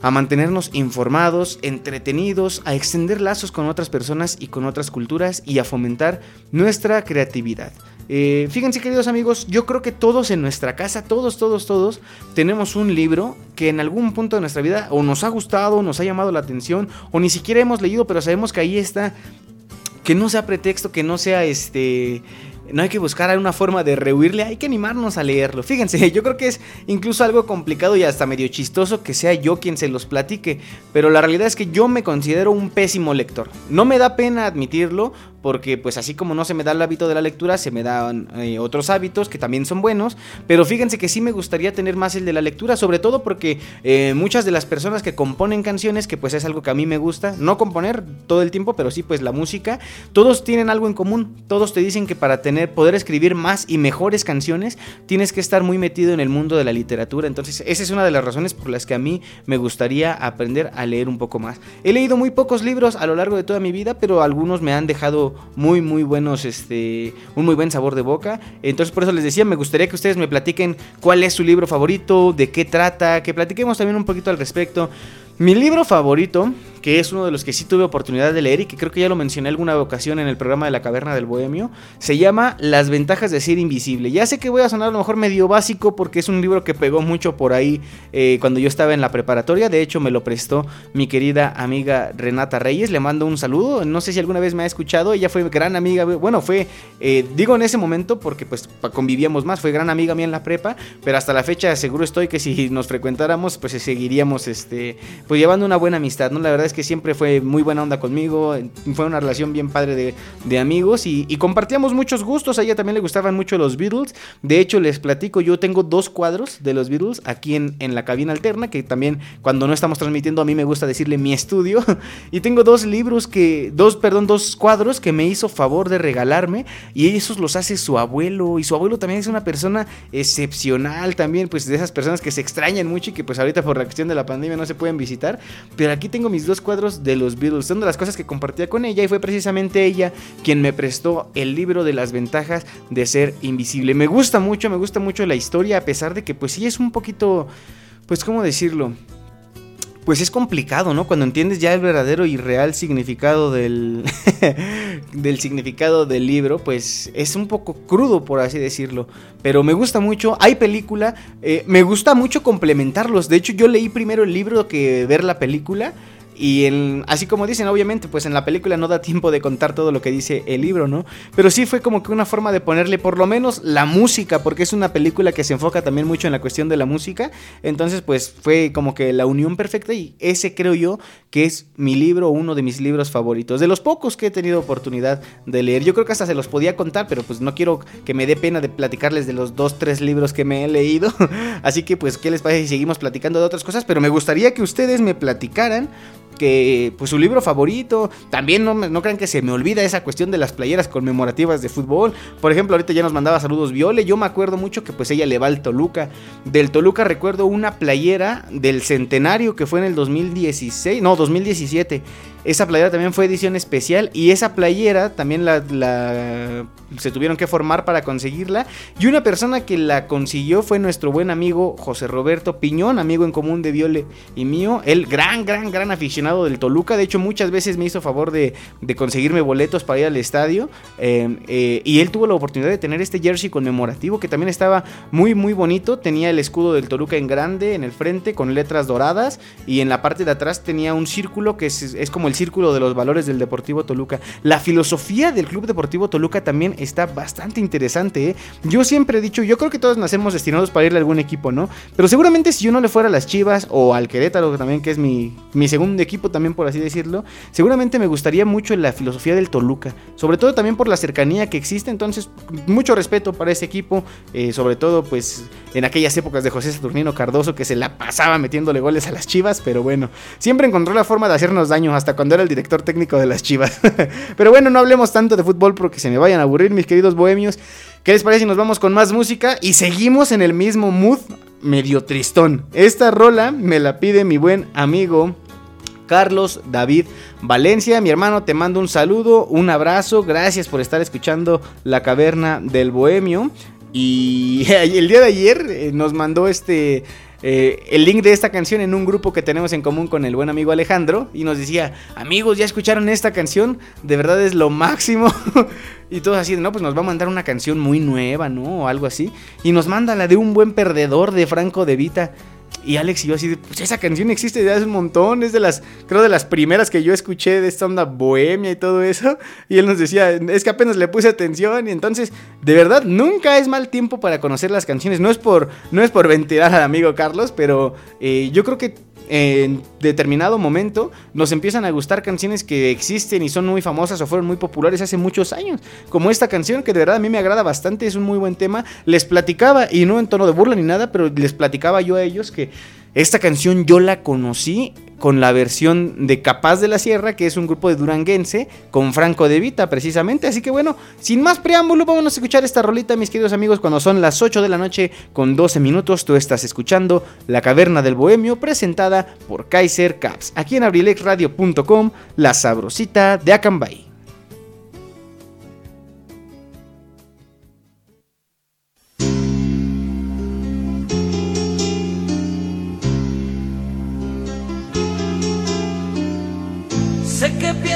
a mantenernos informados, entretenidos, a extender lazos con otras personas y con otras culturas y a fomentar nuestra creatividad. Eh, fíjense queridos amigos, yo creo que todos en nuestra casa, todos, todos, todos, tenemos un libro que en algún punto de nuestra vida o nos ha gustado, nos ha llamado la atención, o ni siquiera hemos leído, pero sabemos que ahí está que no sea pretexto, que no sea este... No hay que buscar una forma de rehuirle, hay que animarnos a leerlo. Fíjense, yo creo que es incluso algo complicado y hasta medio chistoso que sea yo quien se los platique, pero la realidad es que yo me considero un pésimo lector. No me da pena admitirlo, porque pues así como no se me da el hábito de la lectura, se me dan eh, otros hábitos que también son buenos, pero fíjense que sí me gustaría tener más el de la lectura, sobre todo porque eh, muchas de las personas que componen canciones, que pues es algo que a mí me gusta, no componer todo el tiempo, pero sí pues la música, todos tienen algo en común, todos te dicen que para tener, poder escribir más y mejores canciones, tienes que estar muy metido en el mundo de la literatura, entonces esa es una de las razones por las que a mí me gustaría aprender a leer un poco más. He leído muy pocos libros a lo largo de toda mi vida, pero algunos me han dejado muy muy buenos este un muy buen sabor de boca. Entonces por eso les decía me gustaría que ustedes me platiquen cuál es su libro favorito de qué trata que platiquemos también un poquito al respecto. Mi libro favorito que es uno de los que sí tuve oportunidad de leer y que creo que ya lo mencioné alguna ocasión en el programa de la Caverna del Bohemio. Se llama Las ventajas de ser invisible. Ya sé que voy a sonar a lo mejor medio básico porque es un libro que pegó mucho por ahí eh, cuando yo estaba en la preparatoria. De hecho, me lo prestó mi querida amiga Renata Reyes. Le mando un saludo. No sé si alguna vez me ha escuchado. Ella fue gran amiga. Bueno, fue, eh, digo en ese momento porque pues convivíamos más. Fue gran amiga mía en la prepa. Pero hasta la fecha seguro estoy que si nos frecuentáramos pues seguiríamos este, pues llevando una buena amistad. ¿no? La verdad es que siempre fue muy buena onda conmigo. Fue una relación bien padre de, de amigos y, y compartíamos muchos gustos. A ella también le gustaban mucho los Beatles. De hecho, les platico, yo tengo dos cuadros de los Beatles aquí en, en la cabina alterna, que también cuando no estamos transmitiendo a mí me gusta decirle mi estudio. y tengo dos libros que, dos, perdón, dos cuadros que me hizo favor de regalarme y esos los hace su abuelo y su abuelo también es una persona excepcional también, pues de esas personas que se extrañan mucho y que pues ahorita por la cuestión de la pandemia no se pueden visitar. Pero aquí tengo mis dos cuadros de los Beatles, son de las cosas que compartía con ella y fue precisamente ella quien me prestó el libro de las ventajas de ser invisible. Me gusta mucho, me gusta mucho la historia, a pesar de que pues sí es un poquito, pues cómo decirlo, pues es complicado, ¿no? Cuando entiendes ya el verdadero y real significado del, del significado del libro, pues es un poco crudo, por así decirlo. Pero me gusta mucho, hay película, eh, me gusta mucho complementarlos. De hecho, yo leí primero el libro que ver la película. Y en, así como dicen, obviamente, pues en la película no da tiempo de contar todo lo que dice el libro, ¿no? Pero sí fue como que una forma de ponerle por lo menos la música, porque es una película que se enfoca también mucho en la cuestión de la música. Entonces, pues fue como que la unión perfecta y ese creo yo que es mi libro, uno de mis libros favoritos. De los pocos que he tenido oportunidad de leer. Yo creo que hasta se los podía contar, pero pues no quiero que me dé pena de platicarles de los dos, tres libros que me he leído. Así que pues, ¿qué les parece si seguimos platicando de otras cosas? Pero me gustaría que ustedes me platicaran que pues su libro favorito, también no, no crean que se me olvida esa cuestión de las playeras conmemorativas de fútbol, por ejemplo ahorita ya nos mandaba saludos Viole, yo me acuerdo mucho que pues ella le va al Toluca, del Toluca recuerdo una playera del centenario que fue en el 2016, no 2017, esa playera también fue edición especial y esa playera también la, se tuvieron que formar para conseguirla. Y una persona que la consiguió fue nuestro buen amigo José Roberto Piñón, amigo en común de Viole y mío. El gran, gran, gran aficionado del Toluca. De hecho, muchas veces me hizo favor de, de conseguirme boletos para ir al estadio. Eh, eh, y él tuvo la oportunidad de tener este jersey conmemorativo que también estaba muy, muy bonito. Tenía el escudo del Toluca en grande en el frente con letras doradas. Y en la parte de atrás tenía un círculo que es, es como el círculo de los valores del Deportivo Toluca. La filosofía del Club Deportivo Toluca también está bastante interesante. ¿eh? Yo siempre he dicho, yo creo que todos nacemos destinados para irle a algún equipo, ¿no? Pero seguramente si yo no le fuera a las Chivas o al Querétaro, también que es mi, mi segundo equipo también por así decirlo, seguramente me gustaría mucho la filosofía del Toluca. Sobre todo también por la cercanía que existe. Entonces, mucho respeto para ese equipo. Eh, sobre todo, pues, en aquellas épocas de José Saturnino Cardoso que se la pasaba metiéndole goles a las Chivas. Pero bueno, siempre encontró la forma de hacernos daño hasta cuando era el director técnico de las Chivas. Pero bueno, no hablemos tanto de fútbol porque se me vayan a aburrir, mis queridos bohemios. ¿Qué les parece si nos vamos con más música? Y seguimos en el mismo mood medio tristón. Esta rola me la pide mi buen amigo Carlos David Valencia. Mi hermano, te mando un saludo, un abrazo. Gracias por estar escuchando La Caverna del Bohemio. Y el día de ayer eh, nos mandó este eh, el link de esta canción en un grupo que tenemos en común con el buen amigo Alejandro y nos decía, amigos, ¿ya escucharon esta canción? De verdad es lo máximo. y todos así, no, pues nos va a mandar una canción muy nueva, ¿no? O algo así. Y nos manda la de un buen perdedor de Franco de Vita. Y Alex y yo así, pues esa canción existe desde hace un montón, es de las, creo de las primeras que yo escuché de esta onda bohemia y todo eso. Y él nos decía, es que apenas le puse atención y entonces, de verdad, nunca es mal tiempo para conocer las canciones. No es por, no es por ventilar al amigo Carlos, pero eh, yo creo que en determinado momento nos empiezan a gustar canciones que existen y son muy famosas o fueron muy populares hace muchos años. Como esta canción que de verdad a mí me agrada bastante, es un muy buen tema. Les platicaba, y no en tono de burla ni nada, pero les platicaba yo a ellos que esta canción yo la conocí con la versión de Capaz de la Sierra, que es un grupo de duranguense, con Franco de Vita precisamente. Así que bueno, sin más preámbulo, vamos a escuchar esta rolita, mis queridos amigos, cuando son las 8 de la noche con 12 minutos. Tú estás escuchando La Caverna del Bohemio, presentada por Kaiser Caps, aquí en abrilexradio.com, la sabrosita de Acambay.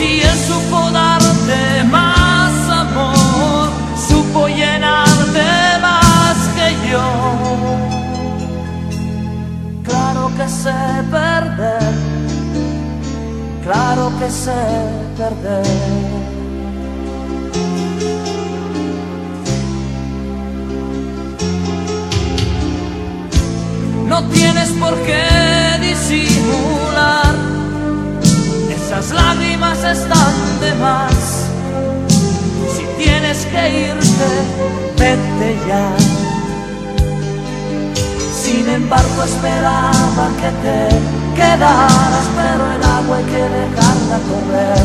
Si él supo darte más amor, supo llenarte más que yo. Claro que sé perder, claro que sé perder. No tienes por qué disimular, lágrimas están de más. Si tienes que irte, vete ya. Sin embargo esperaba que te quedaras, pero el agua hay que dejarla correr.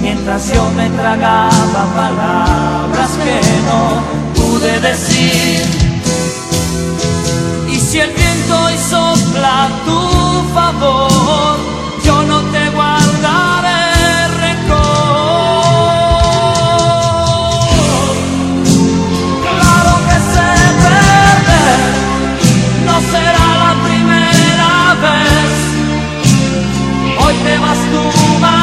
Mientras yo me tragaba palabras que no pude decir. Y si el viento hoy sopla tu favor, yo no te Hoy te vas tú, mañana,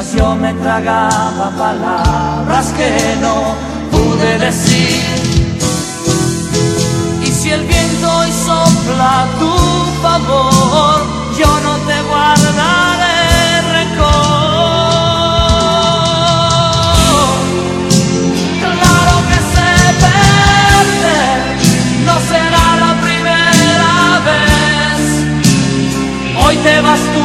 Yo me tragaba palabras que no pude decir. Y si el viento hoy sopla tu favor, yo no te guardaré rencor. Claro que sé perder, no será la primera vez. Hoy te vas tú,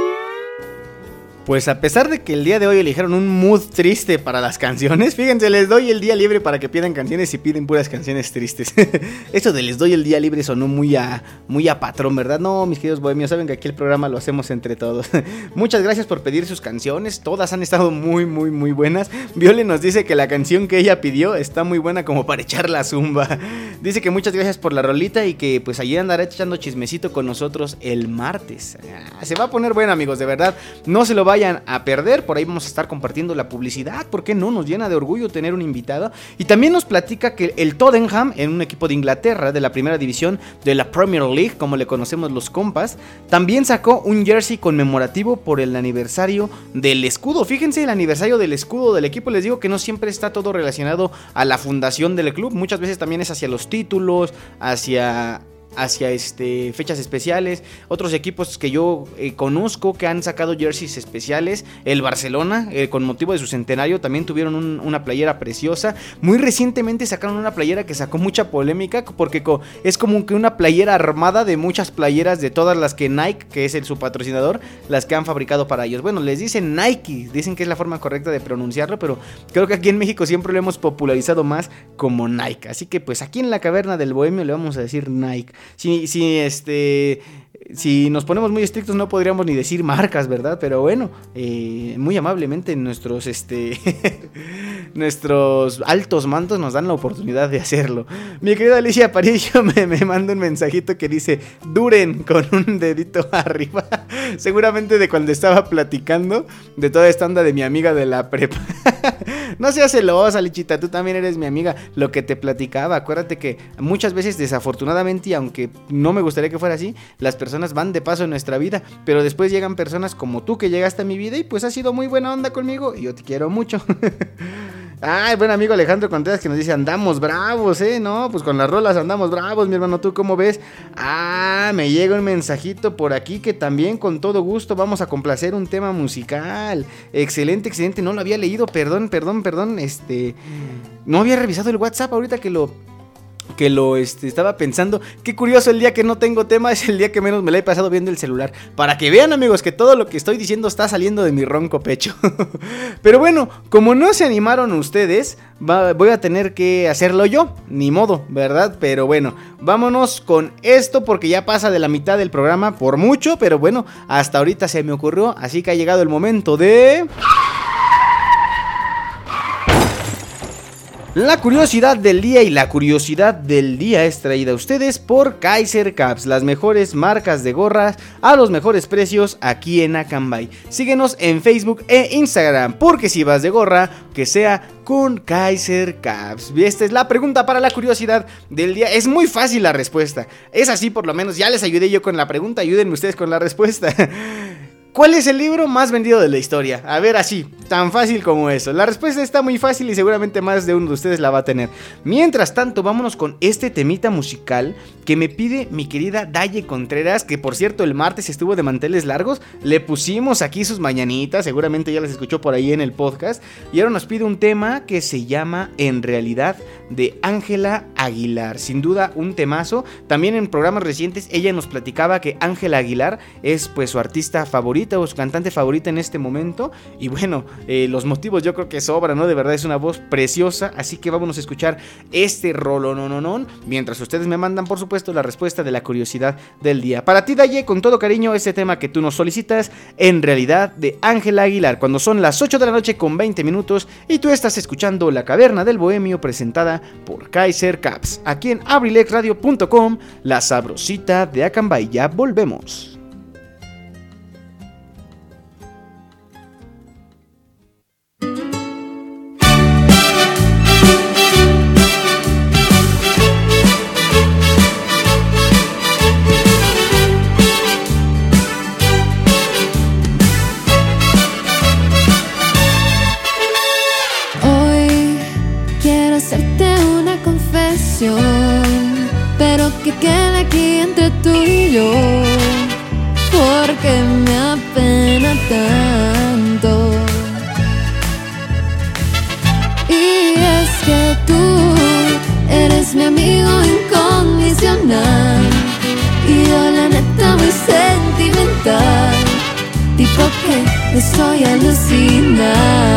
Pues a pesar de que el día de hoy eligieron un mood triste para las canciones, fíjense, les doy el día libre para que pidan canciones y piden puras canciones tristes. Esto de les doy el día libre sonó muy a, muy a patrón, ¿verdad? No, mis queridos bohemios, saben que aquí el programa lo hacemos entre todos. Muchas gracias por pedir sus canciones, todas han estado muy, muy, muy buenas. Viole nos dice que la canción que ella pidió está muy buena como para echar la zumba. Dice que muchas gracias por la rolita y que pues allí andará echando chismecito con nosotros el martes. Ah, se va a poner bueno, amigos, de verdad. No se lo vayan a perder. Por ahí vamos a estar compartiendo la publicidad. ¿Por qué no? Nos llena de orgullo tener un invitado. Y también nos platica que el Tottenham, en un equipo de Inglaterra, de la primera división de la Premier League, como le conocemos los compas, también sacó un jersey conmemorativo por el aniversario del escudo. Fíjense, el aniversario del escudo del equipo. Les digo que no siempre está todo relacionado a la fundación del club. Muchas veces también es hacia los títulos, hacia hacia este, fechas especiales. Otros equipos que yo eh, conozco que han sacado jerseys especiales. El Barcelona, eh, con motivo de su centenario, también tuvieron un, una playera preciosa. Muy recientemente sacaron una playera que sacó mucha polémica porque es como que una playera armada de muchas playeras de todas las que Nike, que es su patrocinador, las que han fabricado para ellos. Bueno, les dicen Nike, dicen que es la forma correcta de pronunciarlo, pero creo que aquí en México siempre lo hemos popularizado más como Nike. Así que pues aquí en la caverna del Bohemio le vamos a decir Nike. Si, si este si nos ponemos muy estrictos no podríamos ni decir marcas, ¿verdad? Pero bueno, eh, muy amablemente nuestros, este, nuestros altos mantos nos dan la oportunidad de hacerlo. Mi querida Alicia Aparicio me, me manda un mensajito que dice, duren con un dedito arriba. Seguramente de cuando estaba platicando de toda esta onda de mi amiga de la prepa. No seas celosa, Lichita, tú también eres mi amiga. Lo que te platicaba, acuérdate que muchas veces desafortunadamente, y aunque no me gustaría que fuera así, las personas van de paso en nuestra vida, pero después llegan personas como tú que llegaste a mi vida y pues has sido muy buena onda conmigo y yo te quiero mucho. Ay, buen amigo Alejandro Contreras que nos dice, andamos bravos, ¿eh? No, pues con las rolas andamos bravos, mi hermano, ¿tú cómo ves? Ah, me llega un mensajito por aquí que también con todo gusto vamos a complacer un tema musical. Excelente, excelente, no lo había leído, perdón, perdón, perdón, este... No había revisado el WhatsApp ahorita que lo que lo este, estaba pensando. Qué curioso, el día que no tengo tema es el día que menos me la he pasado viendo el celular. Para que vean, amigos, que todo lo que estoy diciendo está saliendo de mi ronco pecho. Pero bueno, como no se animaron ustedes, voy a tener que hacerlo yo. Ni modo, ¿verdad? Pero bueno, vámonos con esto porque ya pasa de la mitad del programa por mucho. Pero bueno, hasta ahorita se me ocurrió. Así que ha llegado el momento de... La curiosidad del día y la curiosidad del día es traída a ustedes por Kaiser Caps, las mejores marcas de gorras a los mejores precios aquí en Acambay. Síguenos en Facebook e Instagram, porque si vas de gorra, que sea con Kaiser Caps. Esta es la pregunta para la curiosidad del día. Es muy fácil la respuesta. Es así por lo menos, ya les ayudé yo con la pregunta, ayúdenme ustedes con la respuesta. ¿Cuál es el libro más vendido de la historia? A ver, así, tan fácil como eso. La respuesta está muy fácil y seguramente más de uno de ustedes la va a tener. Mientras tanto, vámonos con este temita musical que me pide mi querida Daye Contreras, que por cierto el martes estuvo de manteles largos. Le pusimos aquí sus mañanitas, seguramente ya las escuchó por ahí en el podcast. Y ahora nos pide un tema que se llama En realidad de Ángela Aguilar. Sin duda un temazo. También en programas recientes ella nos platicaba que Ángela Aguilar es pues su artista favorita o su cantante favorita en este momento. Y bueno, eh, los motivos yo creo que sobra, ¿no? De verdad es una voz preciosa. Así que vámonos a escuchar este rolo no, no, no. Mientras ustedes me mandan, por supuesto, la respuesta de la curiosidad del día. Para ti, Daye, con todo cariño, este tema que tú nos solicitas, en realidad de Ángela Aguilar, cuando son las 8 de la noche con 20 minutos y tú estás escuchando La Caverna del Bohemio presentada por Kaiser Caps, aquí en abrilexradio.com, la sabrosita de Acambay. Ya volvemos. Porque me apena tanto. Y es que tú eres mi amigo incondicional, y yo la neta muy sentimental, tipo que estoy alucinando.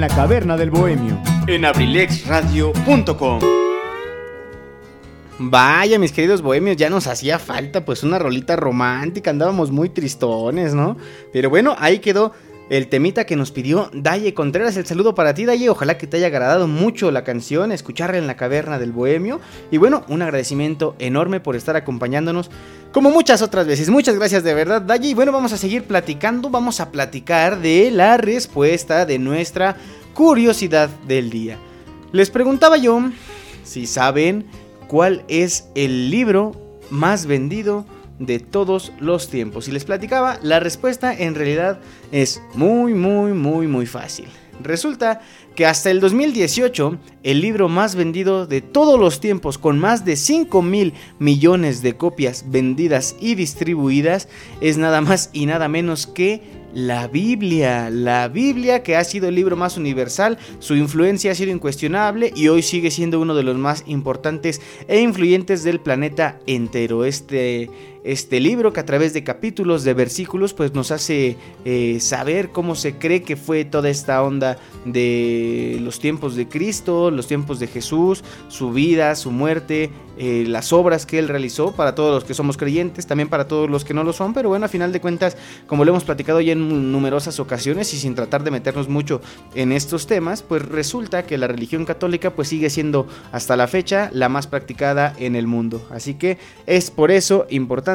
En la caverna del bohemio. En abrilexradio.com. Vaya, mis queridos bohemios, ya nos hacía falta pues una rolita romántica, andábamos muy tristones, ¿no? Pero bueno, ahí quedó el temita que nos pidió Daye Contreras. El saludo para ti, Daye. Ojalá que te haya agradado mucho la canción, escucharla en la caverna del bohemio. Y bueno, un agradecimiento enorme por estar acompañándonos como muchas otras veces. Muchas gracias de verdad, Daye. Y bueno, vamos a seguir platicando. Vamos a platicar de la respuesta de nuestra curiosidad del día. Les preguntaba yo si saben cuál es el libro más vendido de todos los tiempos. Y les platicaba, la respuesta en realidad es muy, muy, muy, muy fácil. Resulta que hasta el 2018 el libro más vendido de todos los tiempos con más de 5 mil millones de copias vendidas y distribuidas es nada más y nada menos que la Biblia, la Biblia que ha sido el libro más universal, su influencia ha sido incuestionable y hoy sigue siendo uno de los más importantes e influyentes del planeta entero. Este, este libro que a través de capítulos, de versículos, pues nos hace eh, saber cómo se cree que fue toda esta onda de los tiempos de Cristo, los tiempos de Jesús, su vida, su muerte, eh, las obras que él realizó para todos los que somos creyentes, también para todos los que no lo son, pero bueno, a final de cuentas, como lo hemos platicado ya en numerosas ocasiones y sin tratar de meternos mucho en estos temas, pues resulta que la religión católica pues sigue siendo hasta la fecha la más practicada en el mundo. Así que es por eso importante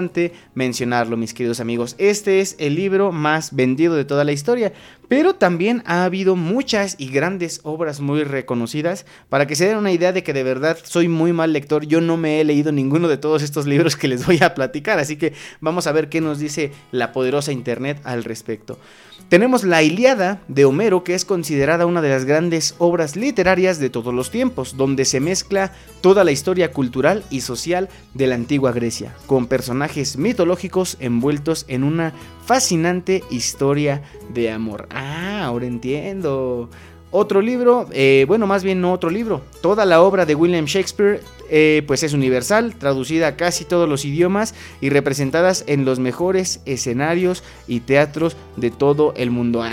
mencionarlo, mis queridos amigos. Este es el libro más vendido de toda la historia, pero también ha habido muchas y grandes obras muy reconocidas. Para que se den una idea de que de verdad soy muy mal lector, yo no me he leído ninguno de todos estos libros que les voy a platicar. Así que vamos a ver qué nos dice la poderosa internet al respecto. Tenemos la Iliada de Homero, que es considerada una de las grandes obras literarias de todos los tiempos, donde se mezcla toda la historia cultural y social de la antigua Grecia, con personajes mitológicos envueltos en una fascinante historia de amor. Ah, ahora entiendo. Otro libro, eh, bueno, más bien no otro libro, toda la obra de William Shakespeare eh, pues es universal, traducida a casi todos los idiomas y representadas en los mejores escenarios y teatros de todo el mundo.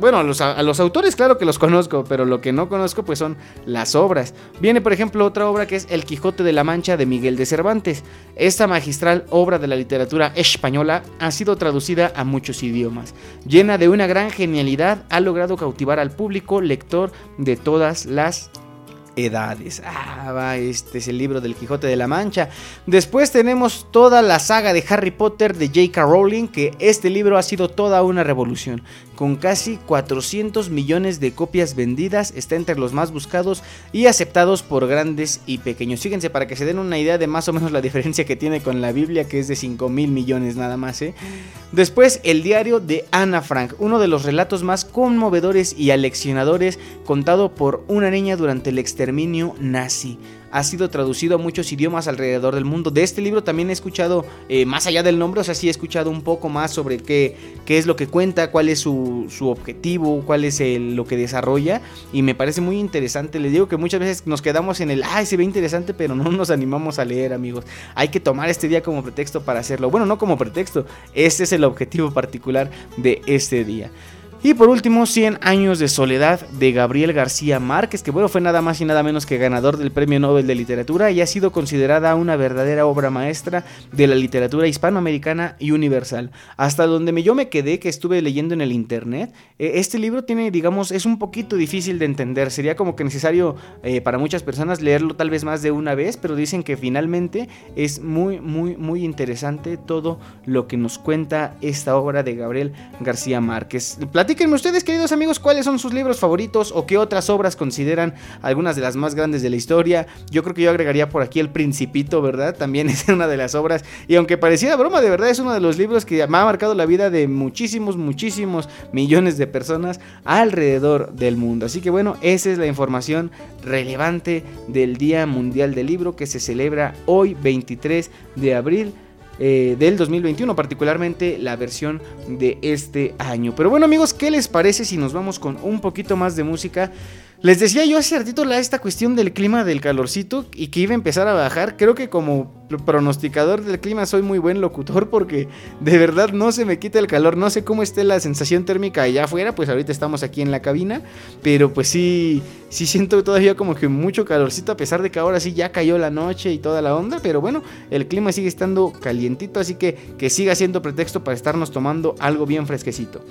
Bueno, a los, a los, autores claro que los conozco, pero lo que no conozco pues son las obras. Viene por ejemplo otra obra que es El Quijote de la Mancha de Miguel de Cervantes. Esta magistral obra de la literatura española ha sido traducida a muchos idiomas. Llena de una gran genialidad, ha logrado cautivar al público lector de todas las edades. Ah, va, este es el libro del Quijote de la Mancha. Después tenemos toda la saga de Harry Potter de J.K. Rowling, que este libro ha sido toda una revolución. Con casi 400 millones de copias vendidas, está entre los más buscados y aceptados por grandes y pequeños. Fíjense, para que se den una idea de más o menos la diferencia que tiene con la Biblia, que es de 5 mil millones nada más. ¿eh? Después, el diario de Ana Frank, uno de los relatos más conmovedores y aleccionadores contado por una niña durante el exterminio nazi. Ha sido traducido a muchos idiomas alrededor del mundo. De este libro también he escuchado, eh, más allá del nombre, o sea, sí he escuchado un poco más sobre qué, qué es lo que cuenta, cuál es su, su objetivo, cuál es lo que desarrolla. Y me parece muy interesante. Les digo que muchas veces nos quedamos en el, ay, se ve interesante, pero no nos animamos a leer, amigos. Hay que tomar este día como pretexto para hacerlo. Bueno, no como pretexto, este es el objetivo particular de este día. Y por último, 100 años de soledad de Gabriel García Márquez, que bueno, fue nada más y nada menos que ganador del Premio Nobel de Literatura y ha sido considerada una verdadera obra maestra de la literatura hispanoamericana y universal. Hasta donde yo me quedé, que estuve leyendo en el internet, eh, este libro tiene, digamos, es un poquito difícil de entender. Sería como que necesario eh, para muchas personas leerlo tal vez más de una vez, pero dicen que finalmente es muy, muy, muy interesante todo lo que nos cuenta esta obra de Gabriel García Márquez. Platíquenme ustedes, queridos amigos, cuáles son sus libros favoritos o qué otras obras consideran algunas de las más grandes de la historia. Yo creo que yo agregaría por aquí El Principito, ¿verdad? También es una de las obras. Y aunque pareciera broma, de verdad es uno de los libros que me ha marcado la vida de muchísimos, muchísimos millones de personas alrededor del mundo. Así que bueno, esa es la información relevante del Día Mundial del Libro que se celebra hoy 23 de abril eh, del 2021, particularmente la versión de este año. Pero bueno amigos, ¿qué les parece si nos vamos con un poquito más de música? Les decía yo hace ratito la, esta cuestión del clima del calorcito y que iba a empezar a bajar. Creo que como pronosticador del clima soy muy buen locutor porque de verdad no se me quita el calor. No sé cómo esté la sensación térmica allá afuera, pues ahorita estamos aquí en la cabina. Pero pues sí, sí siento todavía como que mucho calorcito a pesar de que ahora sí ya cayó la noche y toda la onda. Pero bueno, el clima sigue estando calientito, así que que siga siendo pretexto para estarnos tomando algo bien fresquecito.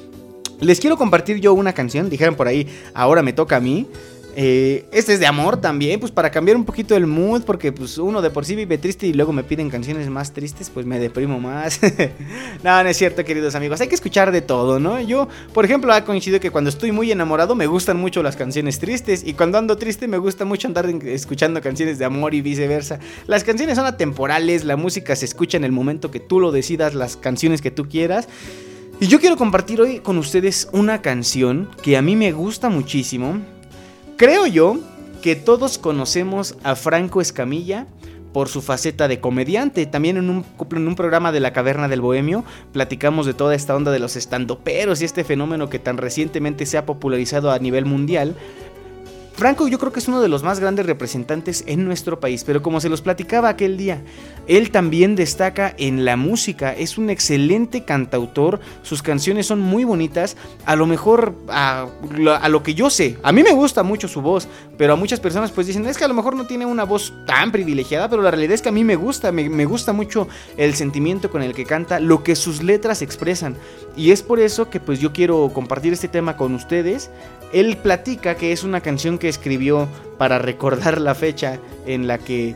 Les quiero compartir yo una canción, dijeron por ahí, ahora me toca a mí. Eh, este es de amor también, pues para cambiar un poquito el mood, porque pues uno de por sí vive triste y luego me piden canciones más tristes, pues me deprimo más. no, no es cierto, queridos amigos, hay que escuchar de todo, ¿no? Yo, por ejemplo, ha coincidido que cuando estoy muy enamorado me gustan mucho las canciones tristes y cuando ando triste me gusta mucho andar escuchando canciones de amor y viceversa. Las canciones son atemporales, la música se escucha en el momento que tú lo decidas, las canciones que tú quieras. Y yo quiero compartir hoy con ustedes una canción que a mí me gusta muchísimo. Creo yo que todos conocemos a Franco Escamilla por su faceta de comediante. También en un, en un programa de la Caverna del Bohemio platicamos de toda esta onda de los estandoperos y este fenómeno que tan recientemente se ha popularizado a nivel mundial. Franco yo creo que es uno de los más grandes representantes en nuestro país, pero como se los platicaba aquel día, él también destaca en la música, es un excelente cantautor, sus canciones son muy bonitas, a lo mejor a, lo que yo sé, a mí me gusta mucho su voz, pero a muchas personas pues dicen, es que a lo mejor no tiene una voz tan privilegiada, pero la realidad es que a mí me gusta, me, me gusta mucho el sentimiento con el que canta, lo que sus letras expresan, y es por eso que pues yo quiero compartir este tema con ustedes, él platica que es una canción que escribió para recordar la fecha en la que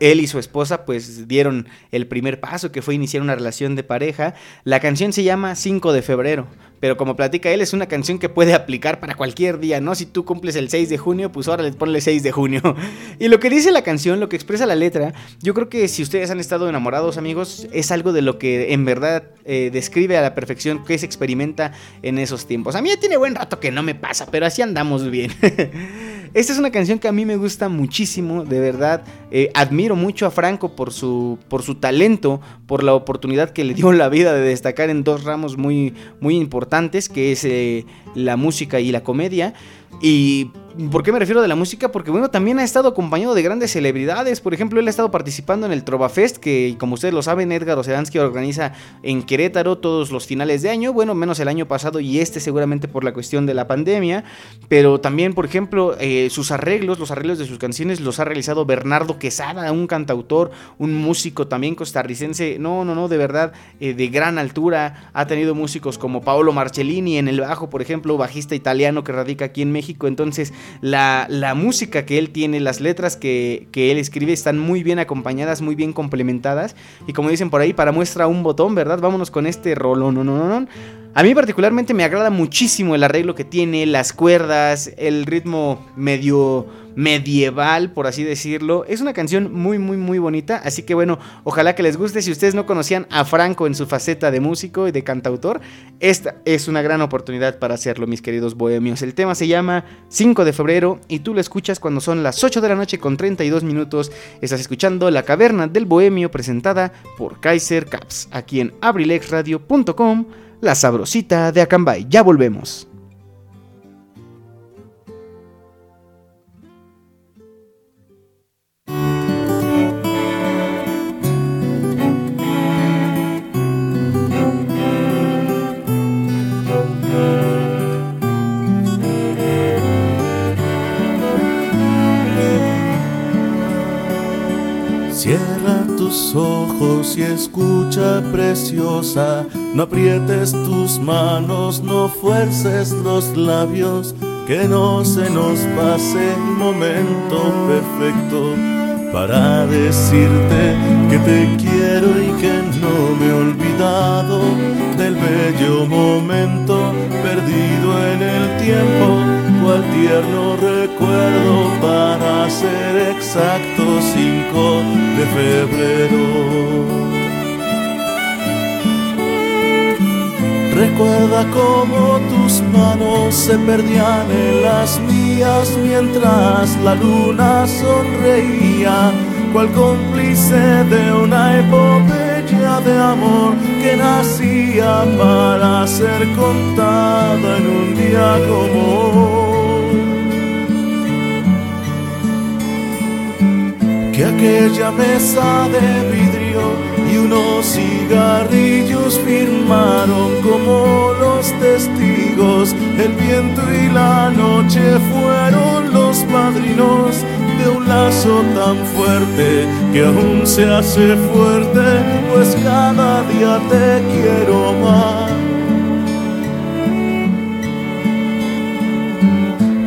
él y su esposa pues dieron el primer paso que fue iniciar una relación de pareja. La canción se llama 5 de febrero, pero como platica él es una canción que puede aplicar para cualquier día, ¿no? Si tú cumples el 6 de junio, pues ahora le ponle 6 de junio. y lo que dice la canción, lo que expresa la letra, yo creo que si ustedes han estado enamorados amigos, es algo de lo que en verdad eh, describe a la perfección que se experimenta en esos tiempos. A mí ya tiene buen rato que no me pasa, pero así andamos bien. Esta es una canción que a mí me gusta muchísimo, de verdad. Eh, admiro mucho a Franco por su, por su talento, por la oportunidad que le dio la vida de destacar en dos ramos muy, muy importantes, que es eh, la música y la comedia. Y ¿Por qué me refiero de la música? Porque bueno, también ha estado acompañado de grandes celebridades. Por ejemplo, él ha estado participando en el Trova Fest, que como ustedes lo saben, Edgar Oceransky organiza en Querétaro todos los finales de año. Bueno, menos el año pasado y este seguramente por la cuestión de la pandemia. Pero también, por ejemplo, eh, sus arreglos, los arreglos de sus canciones los ha realizado Bernardo Quesada, un cantautor, un músico también costarricense. No, no, no, de verdad, eh, de gran altura. Ha tenido músicos como Paolo Marcellini en el bajo, por ejemplo, bajista italiano que radica aquí en México. Entonces, la, música que él tiene, las letras que, él escribe están muy bien acompañadas, muy bien complementadas. Y como dicen por ahí, para muestra un botón, ¿verdad? Vámonos con este rolón. No, no, no, A mí particularmente me agrada muchísimo el arreglo que tiene, las cuerdas, el ritmo medio medieval, por así decirlo. Es una canción muy, muy, muy bonita. Así que bueno, ojalá que les guste. Si ustedes no conocían a Franco en su faceta de músico y de cantautor, esta es una gran oportunidad para hacerlo, mis queridos bohemios. El tema se llama 5 de febrero y tú lo escuchas cuando son las 8 de la noche con 32 minutos. Estás escuchando La Caverna del Bohemio presentada por Kaiser Caps, aquí en abrilexradio.com, la sabrosita de Acambay. Ya volvemos. Ojos y escucha preciosa, no aprietes tus manos, no fuerces los labios, que no se nos pase el momento perfecto para decirte que te quiero y que no me he olvidado del bello momento perdido en el tiempo, cual tierno recuerdo para ser exacto 5 de febrero. Recuerda cómo tus manos se perdían en las mías mientras la luna sonreía, cual cómplice de una epopeya de amor que nacía para ser contada en un día como hoy. Que aquella mesa de vidrio y unos cigarrillos firmaron como los testigos. El viento y la noche fueron los padrinos de un lazo tan fuerte que aún se hace fuerte, pues cada día te quiero más.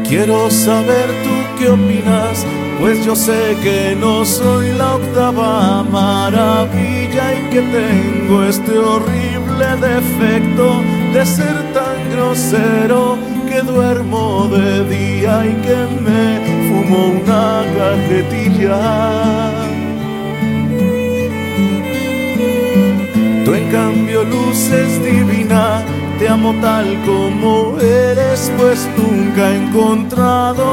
Quiero saber tú qué opinas pues yo sé que no soy la octava maravilla y que tengo este horrible defecto de ser tan grosero que duermo de día y que me fumo una cajetilla. Tú en cambio luces divina te amo tal como eres, pues nunca he encontrado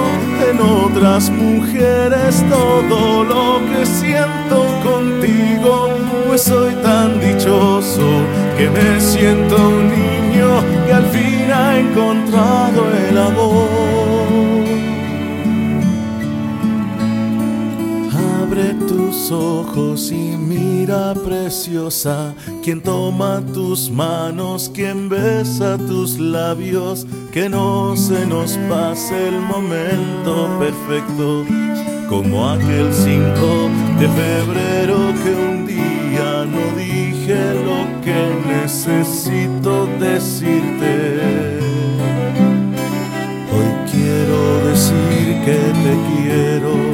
en otras mujeres todo lo que siento contigo, pues soy tan dichoso que me siento un que al fin ha encontrado el amor. Abre tus ojos y mira preciosa, quien toma tus manos, quien besa tus labios, que no se nos pase el momento perfecto, como aquel 5 de febrero que un lo que necesito decirte. Hoy quiero decir que te quiero.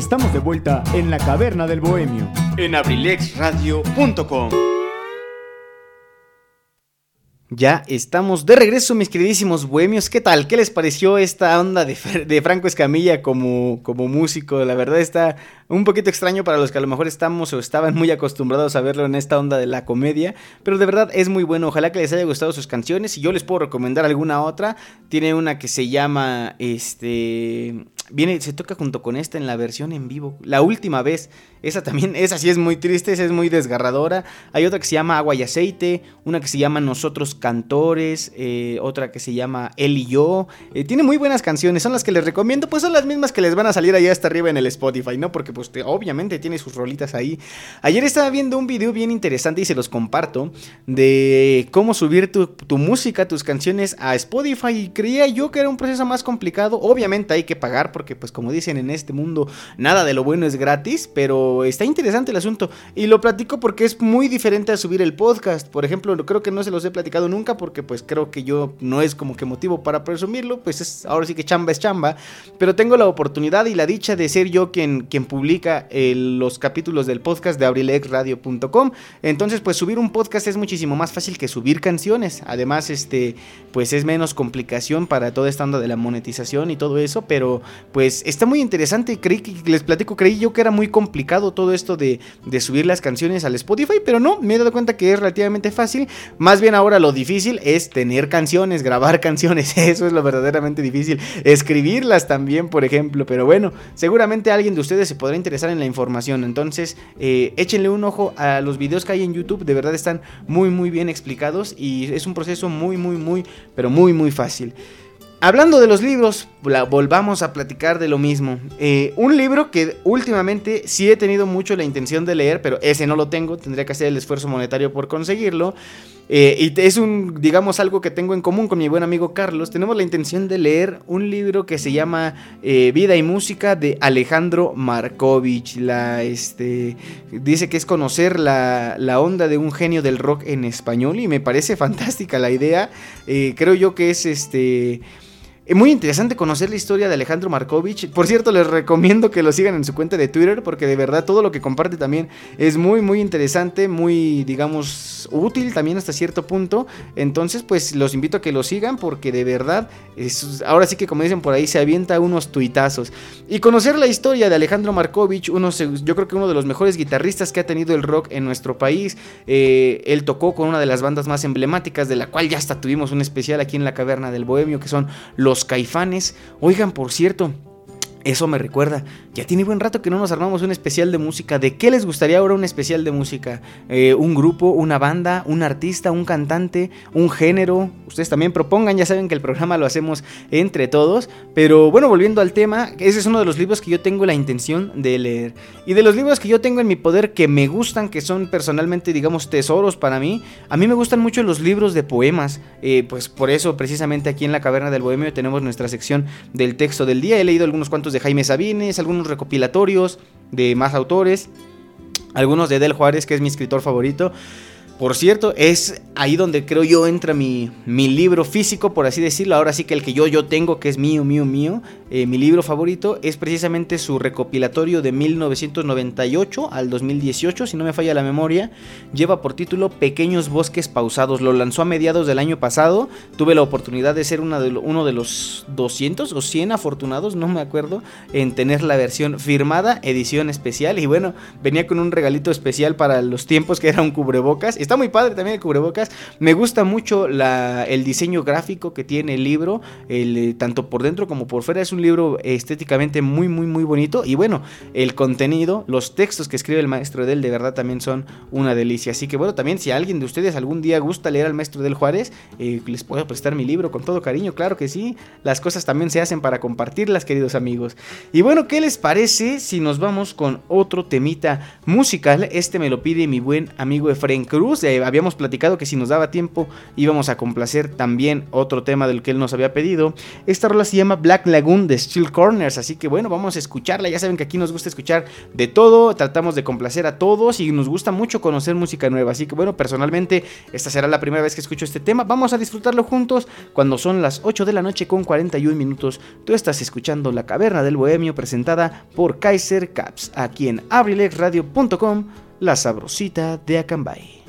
Estamos de vuelta en la caverna del bohemio. En abrilexradio.com. Ya estamos de regreso, mis queridísimos bohemios. ¿Qué tal? ¿Qué les pareció esta onda de, de, Franco Escamilla como, como músico? La verdad está un poquito extraño para los que a lo mejor estamos o estaban muy acostumbrados a verlo en esta onda de la comedia, pero de verdad es muy bueno. Ojalá que les haya gustado sus canciones y yo les puedo recomendar alguna otra. Tiene una que se llama este viene se toca junto con esta en la versión en vivo. La última vez esa también, esa sí es muy triste, esa es muy desgarradora. Hay otra que se llama Agua y Aceite, una que se llama Nosotros Cantores, eh, otra que se llama Él y Yo. Eh, tiene muy buenas canciones, son las que les recomiendo, pues son las mismas que les van a salir allá hasta arriba en el Spotify, ¿no? Porque pues obviamente tiene sus rolitas ahí. Ayer estaba viendo un video bien interesante y se los comparto de cómo subir tu, tu música, tus canciones a Spotify. Y creía yo que era un proceso más complicado. Obviamente hay que pagar porque pues como dicen en este mundo, nada de lo bueno es gratis, pero está interesante el asunto. Y lo platico porque es muy diferente a subir el podcast. Por ejemplo, creo que no se los he platicado nunca porque pues creo que yo no es como que motivo para presumirlo. Pues es ahora sí que chamba es chamba. Pero tengo la oportunidad y la dicha de ser yo quien, quien publica eh, los capítulos del podcast de abrilexradio.com. Entonces pues subir un podcast es muchísimo más fácil que subir canciones. Además este pues es menos complicación para toda esta onda de la monetización y todo eso. Pero pues está muy interesante. Creí que les platico, creí yo que era muy complicado todo esto de, subir las canciones al Spotify, pero no, me he dado cuenta que es relativamente fácil. Más bien ahora lo difícil es tener canciones, grabar canciones, eso es lo verdaderamente difícil. Escribirlas también, por ejemplo, pero bueno, seguramente alguien de ustedes se podrá interesar en la información. Entonces, eh, échenle un ojo a los videos que hay en YouTube, de verdad están muy, muy bien explicados y es un proceso muy, muy, muy, pero muy, muy fácil. Hablando de los libros, volvamos a platicar de lo mismo. Eh, un libro que últimamente sí he tenido mucho la intención de leer, pero ese no lo tengo, tendría que hacer el esfuerzo monetario por conseguirlo. Eh, y es un, digamos, algo que tengo en común con mi buen amigo Carlos. Tenemos la intención de leer un libro que se llama eh, Vida y Música de Alejandro Markovich. La, este, dice que es conocer la, la, onda de un genio del rock en español y me parece fantástica la idea. creo yo que es este es muy interesante conocer la historia de Alejandro Markovich. Por cierto, les recomiendo que lo sigan en su cuenta de Twitter porque de verdad todo lo que comparte también es muy, muy interesante, muy, digamos, útil también hasta cierto punto. Entonces, pues los invito a que lo sigan porque de verdad, es, ahora sí que como dicen por ahí, se avienta unos tuitazos. Y conocer la historia de Alejandro Markovich, uno, yo creo que uno de los mejores guitarristas que ha tenido el rock en nuestro país. Eh, él tocó con una de las bandas más emblemáticas, de la cual ya hasta tuvimos un especial aquí en la Caverna del Bohemio, que son los caifanes. Oigan, por cierto, eso me recuerda, ya tiene buen rato que no nos armamos un especial de música. ¿De qué les gustaría ahora un especial de música? Eh, ¿Un grupo, una banda, un artista, un cantante, un género? Ustedes también propongan, ya saben que el programa lo hacemos entre todos. Pero bueno, volviendo al tema, ese es uno de los libros que yo tengo la intención de leer. Y de los libros que yo tengo en mi poder que me gustan, que son personalmente, digamos, tesoros para mí, a mí me gustan mucho los libros de poemas. Eh, pues por eso, precisamente aquí en la Caverna del Bohemio tenemos nuestra sección del texto del día. He leído algunos cuantos de Jaime Sabines, algunos recopilatorios de más autores, algunos de Del Juárez, que es mi escritor favorito. Por cierto, es ahí donde creo yo entra mi, mi, libro físico, por así decirlo. Ahora sí que el que yo, yo tengo, que es mío, mío, mío. Eh, mi libro favorito es precisamente su recopilatorio de 1998 al 2018, si no me falla la memoria. Lleva por título Pequeños Bosques Pausados. Lo lanzó a mediados del año pasado. Tuve la oportunidad de ser uno de los 200 o 100 afortunados, no me acuerdo, en tener la versión firmada, edición especial. Y bueno, venía con un regalito especial para los tiempos que era un cubrebocas Está muy padre también el cubrebocas. Me gusta mucho el diseño gráfico que tiene el libro, eh, tanto por dentro como por fuera. Es un libro estéticamente muy, muy, muy bonito. Y bueno, el contenido, los textos que escribe el maestro del, de verdad también son una delicia. Así que bueno, también si alguien de ustedes algún día gusta leer al maestro del Juárez, eh, les puedo prestar mi libro con todo cariño. Claro que sí. Las cosas también se hacen para compartirlas, queridos amigos. Y bueno, ¿qué les parece si nos vamos con otro temita musical? Este me lo pide mi buen amigo Efraín Cruz habíamos platicado que si nos daba tiempo íbamos a complacer también otro tema del que él nos había pedido. Esta rola se llama Black Lagoon de Steel Corners, así que bueno, vamos a escucharla. Ya saben que aquí nos gusta escuchar de todo, tratamos de complacer a todos y nos gusta mucho conocer música nueva. Así que bueno, personalmente esta será la primera vez que escucho este tema. Vamos a disfrutarlo juntos cuando son las 8 de la noche con 41 minutos. Tú estás escuchando La Caverna del Bohemio presentada por Kaiser Caps aquí en abrilexradio.com, la sabrosita de Acambay.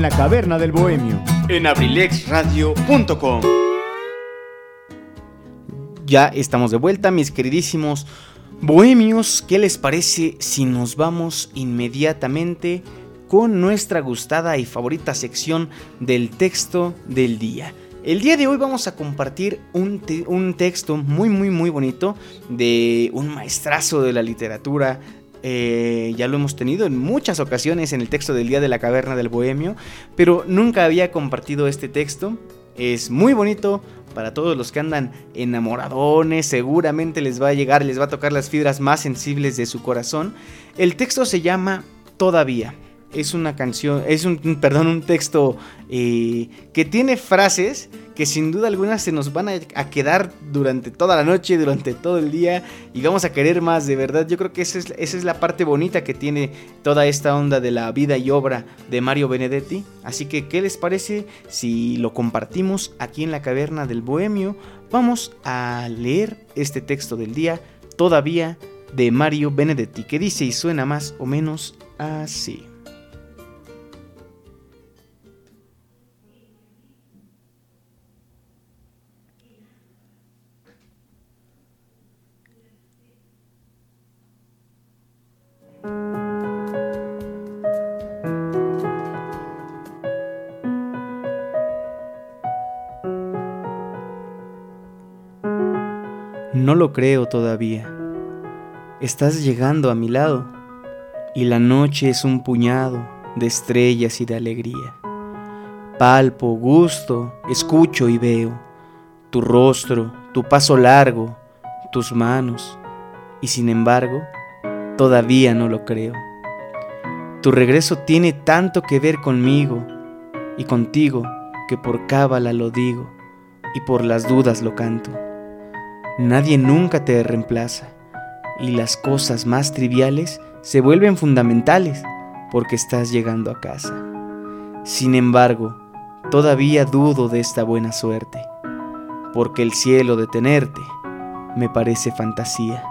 En la caverna del bohemio. En abrilexradio.com. Ya estamos de vuelta, mis queridísimos bohemios. ¿Qué les parece si nos vamos inmediatamente con nuestra gustada y favorita sección del texto del día? El día de hoy vamos a compartir un, te un, texto muy muy muy bonito de un maestrazo de la literatura. Eh, ya lo hemos tenido en muchas ocasiones en el texto del Día de la Caverna del Bohemio, pero nunca había compartido este texto. Es muy bonito para todos los que andan enamoradones, seguramente les va a llegar, les va a tocar las fibras más sensibles de su corazón. El texto se llama Todavía es una canción, es un, perdón, un texto eh, que tiene frases que sin duda alguna se nos van a, a, quedar durante toda la noche, durante todo el día y vamos a querer más, de verdad. Yo creo que esa es, esa es la parte bonita que tiene toda esta onda de la vida y obra de Mario Benedetti. Así que, ¿qué les parece si lo compartimos aquí en la caverna del Bohemio? Vamos a leer este texto del día, todavía de Mario Benedetti, que dice y suena más o menos así. No lo creo todavía. Estás llegando a mi lado y la noche es un puñado de estrellas y de alegría. Palpo, gusto, escucho y veo tu rostro, tu paso largo, tus manos, y sin embargo, todavía no lo creo. Tu regreso tiene tanto que ver conmigo y contigo que por cábala lo digo y por las dudas lo canto. Nadie nunca te reemplaza y las cosas más triviales se vuelven fundamentales porque estás llegando a casa. Sin embargo, todavía dudo de esta buena suerte, porque el cielo de tenerte me parece fantasía.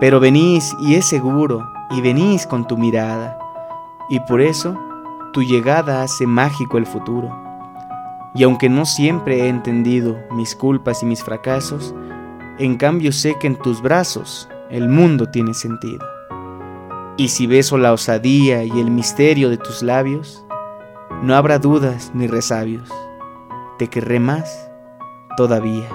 Pero venís y es seguro, y venís con tu mirada, y por eso tu llegada hace mágico el futuro. Y aunque no siempre he entendido mis culpas y mis fracasos, en cambio sé que en tus brazos el mundo tiene sentido. Y si beso la osadía y el misterio de tus labios, no habrá dudas ni resabios. Te querré más todavía.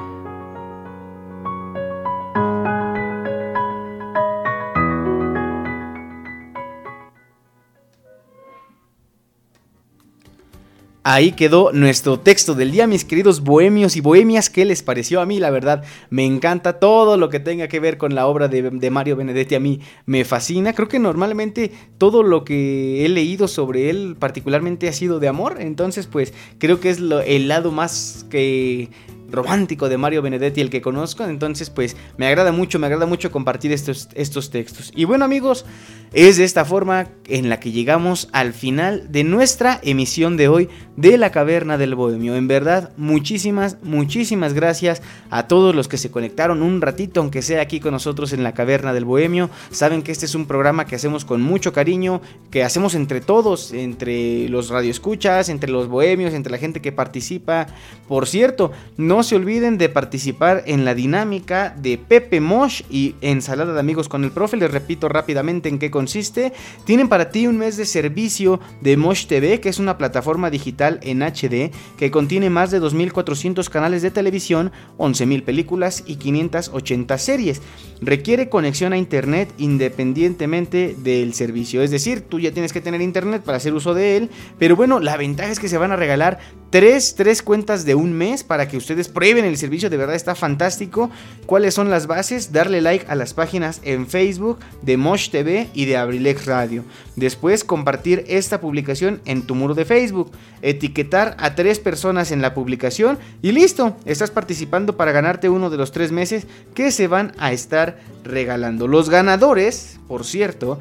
Ahí quedó nuestro texto del día, mis queridos bohemios y bohemias. ¿Qué les pareció a mí? La verdad, me encanta todo lo que tenga que ver con la obra de, Mario Benedetti. A mí me fascina. Creo que normalmente todo lo que he leído sobre él, particularmente, ha sido de amor. Entonces, pues creo que es el lado más que romántico de Mario Benedetti el que conozco. Entonces, pues me agrada mucho, me agrada mucho compartir estos, estos textos. Y bueno, amigos, es de esta forma en la que llegamos al final de nuestra emisión de hoy de la Caverna del Bohemio. En verdad, muchísimas, muchísimas gracias a todos los que se conectaron un ratito, aunque sea aquí con nosotros en la Caverna del Bohemio. Saben que este es un programa que hacemos con mucho cariño, que hacemos entre todos, entre los radioescuchas, entre los bohemios, entre la gente que participa. Por cierto, no se olviden de participar en la dinámica de Pepe Mosh y Ensalada de Amigos con el Profe. Les repito rápidamente en qué consiste. Tienen para ti un mes de servicio de Mosh TV, que es una plataforma digital en HD que contiene más de 2.400 canales de televisión, 11.000 películas y 580 series. Requiere conexión a internet independientemente del servicio. Es decir, tú ya tienes que tener internet para hacer uso de él. Pero bueno, la ventaja es que se van a regalar tres, tres cuentas de un mes para que ustedes prueben el servicio. De verdad está fantástico. ¿Cuáles son las bases? Darle like a las páginas en Facebook de Mosh TV y de Abrilex Radio. Después compartir esta publicación en tu muro de Facebook. Etiquetar a tres personas en la publicación y listo. Estás participando para ganarte uno de los tres meses que se van a estar regalando. Los ganadores, por cierto,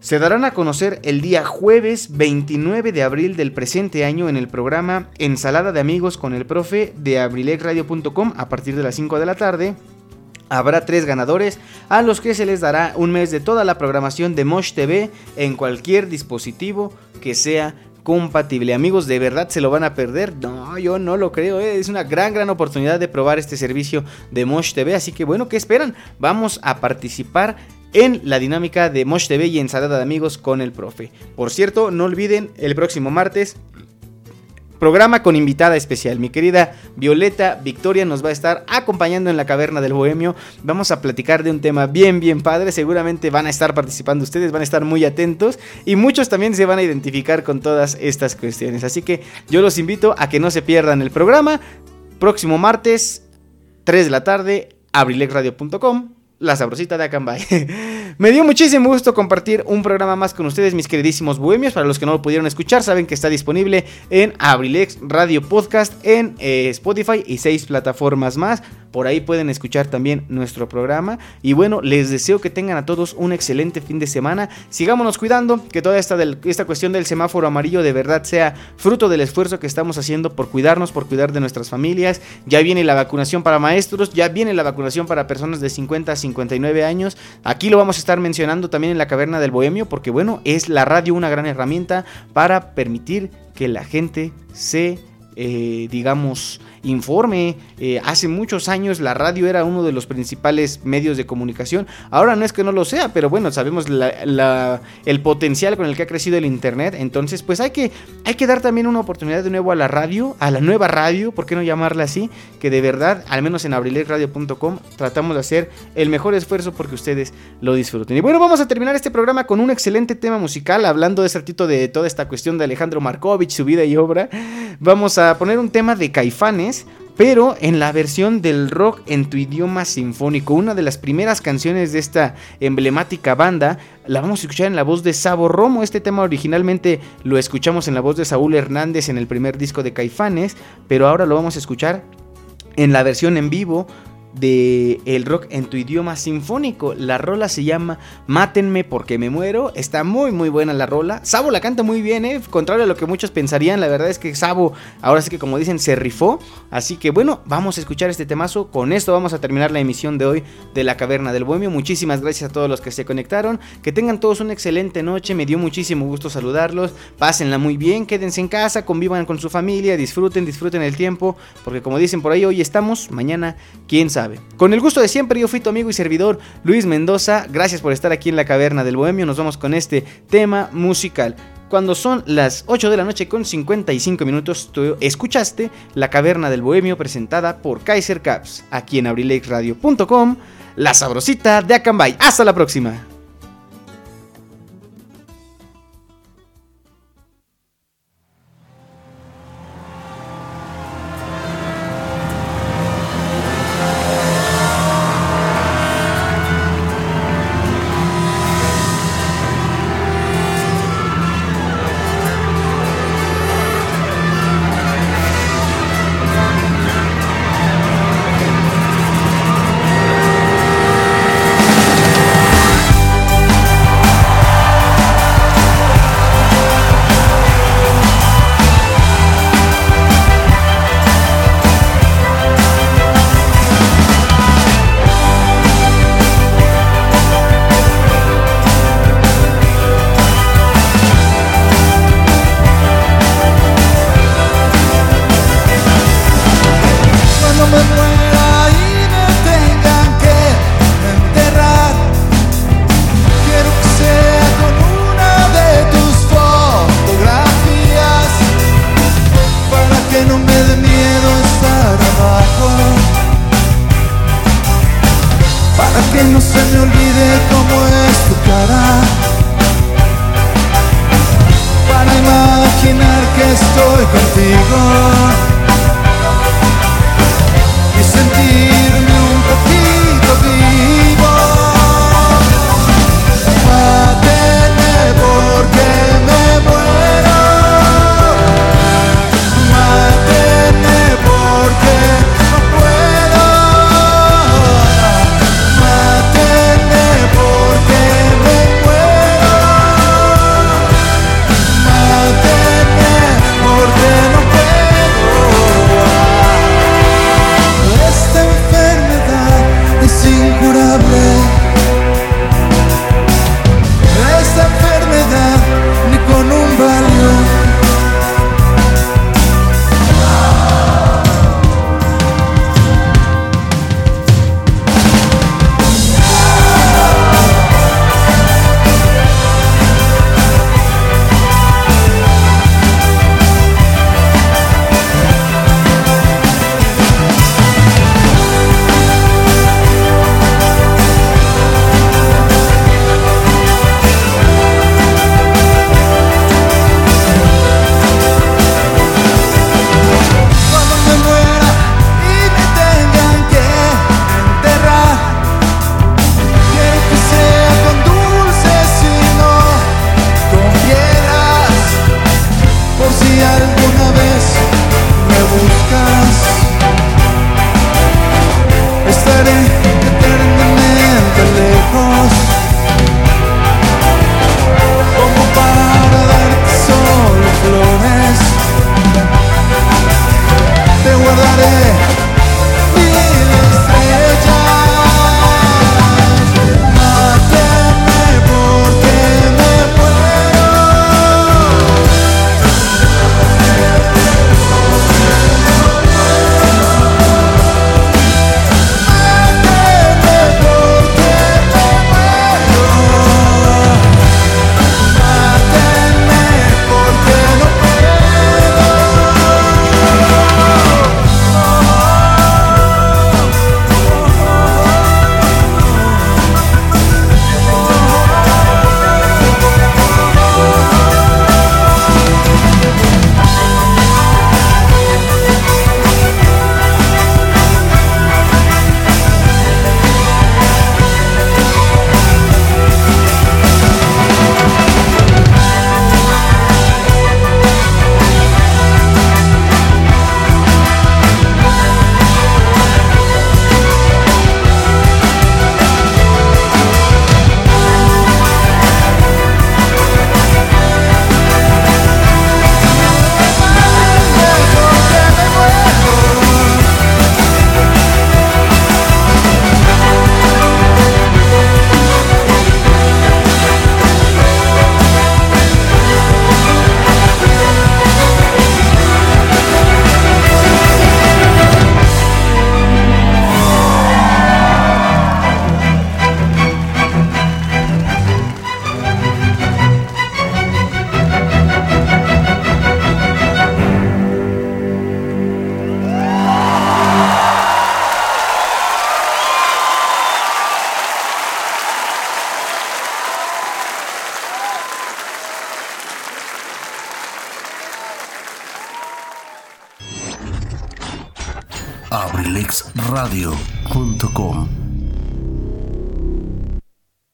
se darán a conocer el día jueves 29 de abril del presente año en el programa Ensalada de Amigos con el Profe de abrilexradio.com a partir de las 5 de la tarde Habrá tres ganadores a los que se les dará un mes de toda la programación de Mosh TV en cualquier dispositivo que sea compatible. Amigos, ¿de verdad se lo van a perder? No, yo no lo creo. ¿eh? Es una gran, gran oportunidad de probar este servicio de Mosh TV. Así que bueno, ¿qué esperan? Vamos a participar en la dinámica de Mosh TV y ensalada de amigos con el profe. Por cierto, no olviden el próximo martes programa con invitada especial. Mi querida Violeta Victoria nos va a estar acompañando en la caverna del Bohemio. Vamos a platicar de un tema bien, bien padre. Seguramente van a estar participando ustedes, van a estar muy atentos y muchos también se van a identificar con todas estas cuestiones. Así que yo los invito a que no se pierdan el programa. Próximo martes, 3 de la tarde, abrilexradio.com la sabrosita de Acambay. Me dio muchísimo gusto compartir un programa más con ustedes, mis queridísimos bohemios. Para los que no lo pudieron escuchar, saben que está disponible en Abrilex Radio Podcast, en eh, Spotify y seis plataformas más. Por ahí pueden escuchar también nuestro programa. Y bueno, les deseo que tengan a todos un excelente fin de semana. Sigámonos cuidando, que toda esta, del, esta cuestión del semáforo amarillo de verdad sea fruto del esfuerzo que estamos haciendo por cuidarnos, por cuidar de nuestras familias. Ya viene la vacunación para maestros, ya viene la vacunación para personas de 50 a 59 años. Aquí lo vamos a estar mencionando también en la caverna del Bohemio, porque bueno, es la radio una gran herramienta para permitir que la gente se, eh, digamos, informe. Eh, hace muchos años la radio era uno de los principales medios de comunicación. Ahora no es que no lo sea, pero bueno, sabemos el potencial con el que ha crecido el Internet. Entonces, pues hay que, hay que dar también una oportunidad de nuevo a la radio, a la nueva radio, ¿por qué no llamarla así? Que de verdad, al menos en abrilesradio.com, tratamos de hacer el mejor esfuerzo porque ustedes lo disfruten. Y bueno, vamos a terminar este programa con un excelente tema musical, hablando de ese ratito de toda esta cuestión de Alejandro Markovich, su vida y obra. Vamos a poner un tema de Caifanes pero en la versión del rock en tu idioma sinfónico. Una de las primeras canciones de esta emblemática banda la vamos a escuchar en la voz de Sabo Romo. Este tema originalmente lo escuchamos en la voz de Saúl Hernández en el primer disco de Caifanes, pero ahora lo vamos a escuchar en la versión en vivo de el rock en tu idioma sinfónico. La rola se llama Mátenme porque me muero. Está muy muy buena la rola. Sabo la canta muy bien, eh. Contrario a lo que muchos pensarían, la verdad es que Sabo ahora sí que como dicen se rifó. Así que bueno, vamos a escuchar este temazo. Con esto vamos a terminar la emisión de hoy de La Caverna del Bohemio. Muchísimas gracias a todos los que se conectaron. Que tengan todos una excelente noche. Me dio muchísimo gusto saludarlos. Pásenla muy bien, quédense en casa, convivan con su familia, disfruten, disfruten el tiempo, porque como dicen por ahí hoy estamos, mañana quién con el gusto de siempre, yo fui tu amigo y servidor Luis Mendoza. Gracias por estar aquí en la caverna del Bohemio. Nos vamos con este tema musical. Cuando son las 8 de la noche con 55 minutos, tú escuchaste La Caverna del Bohemio presentada por Kaiser Caps, aquí en abrilexradio.com, la sabrosita de Acambay. Hasta la próxima.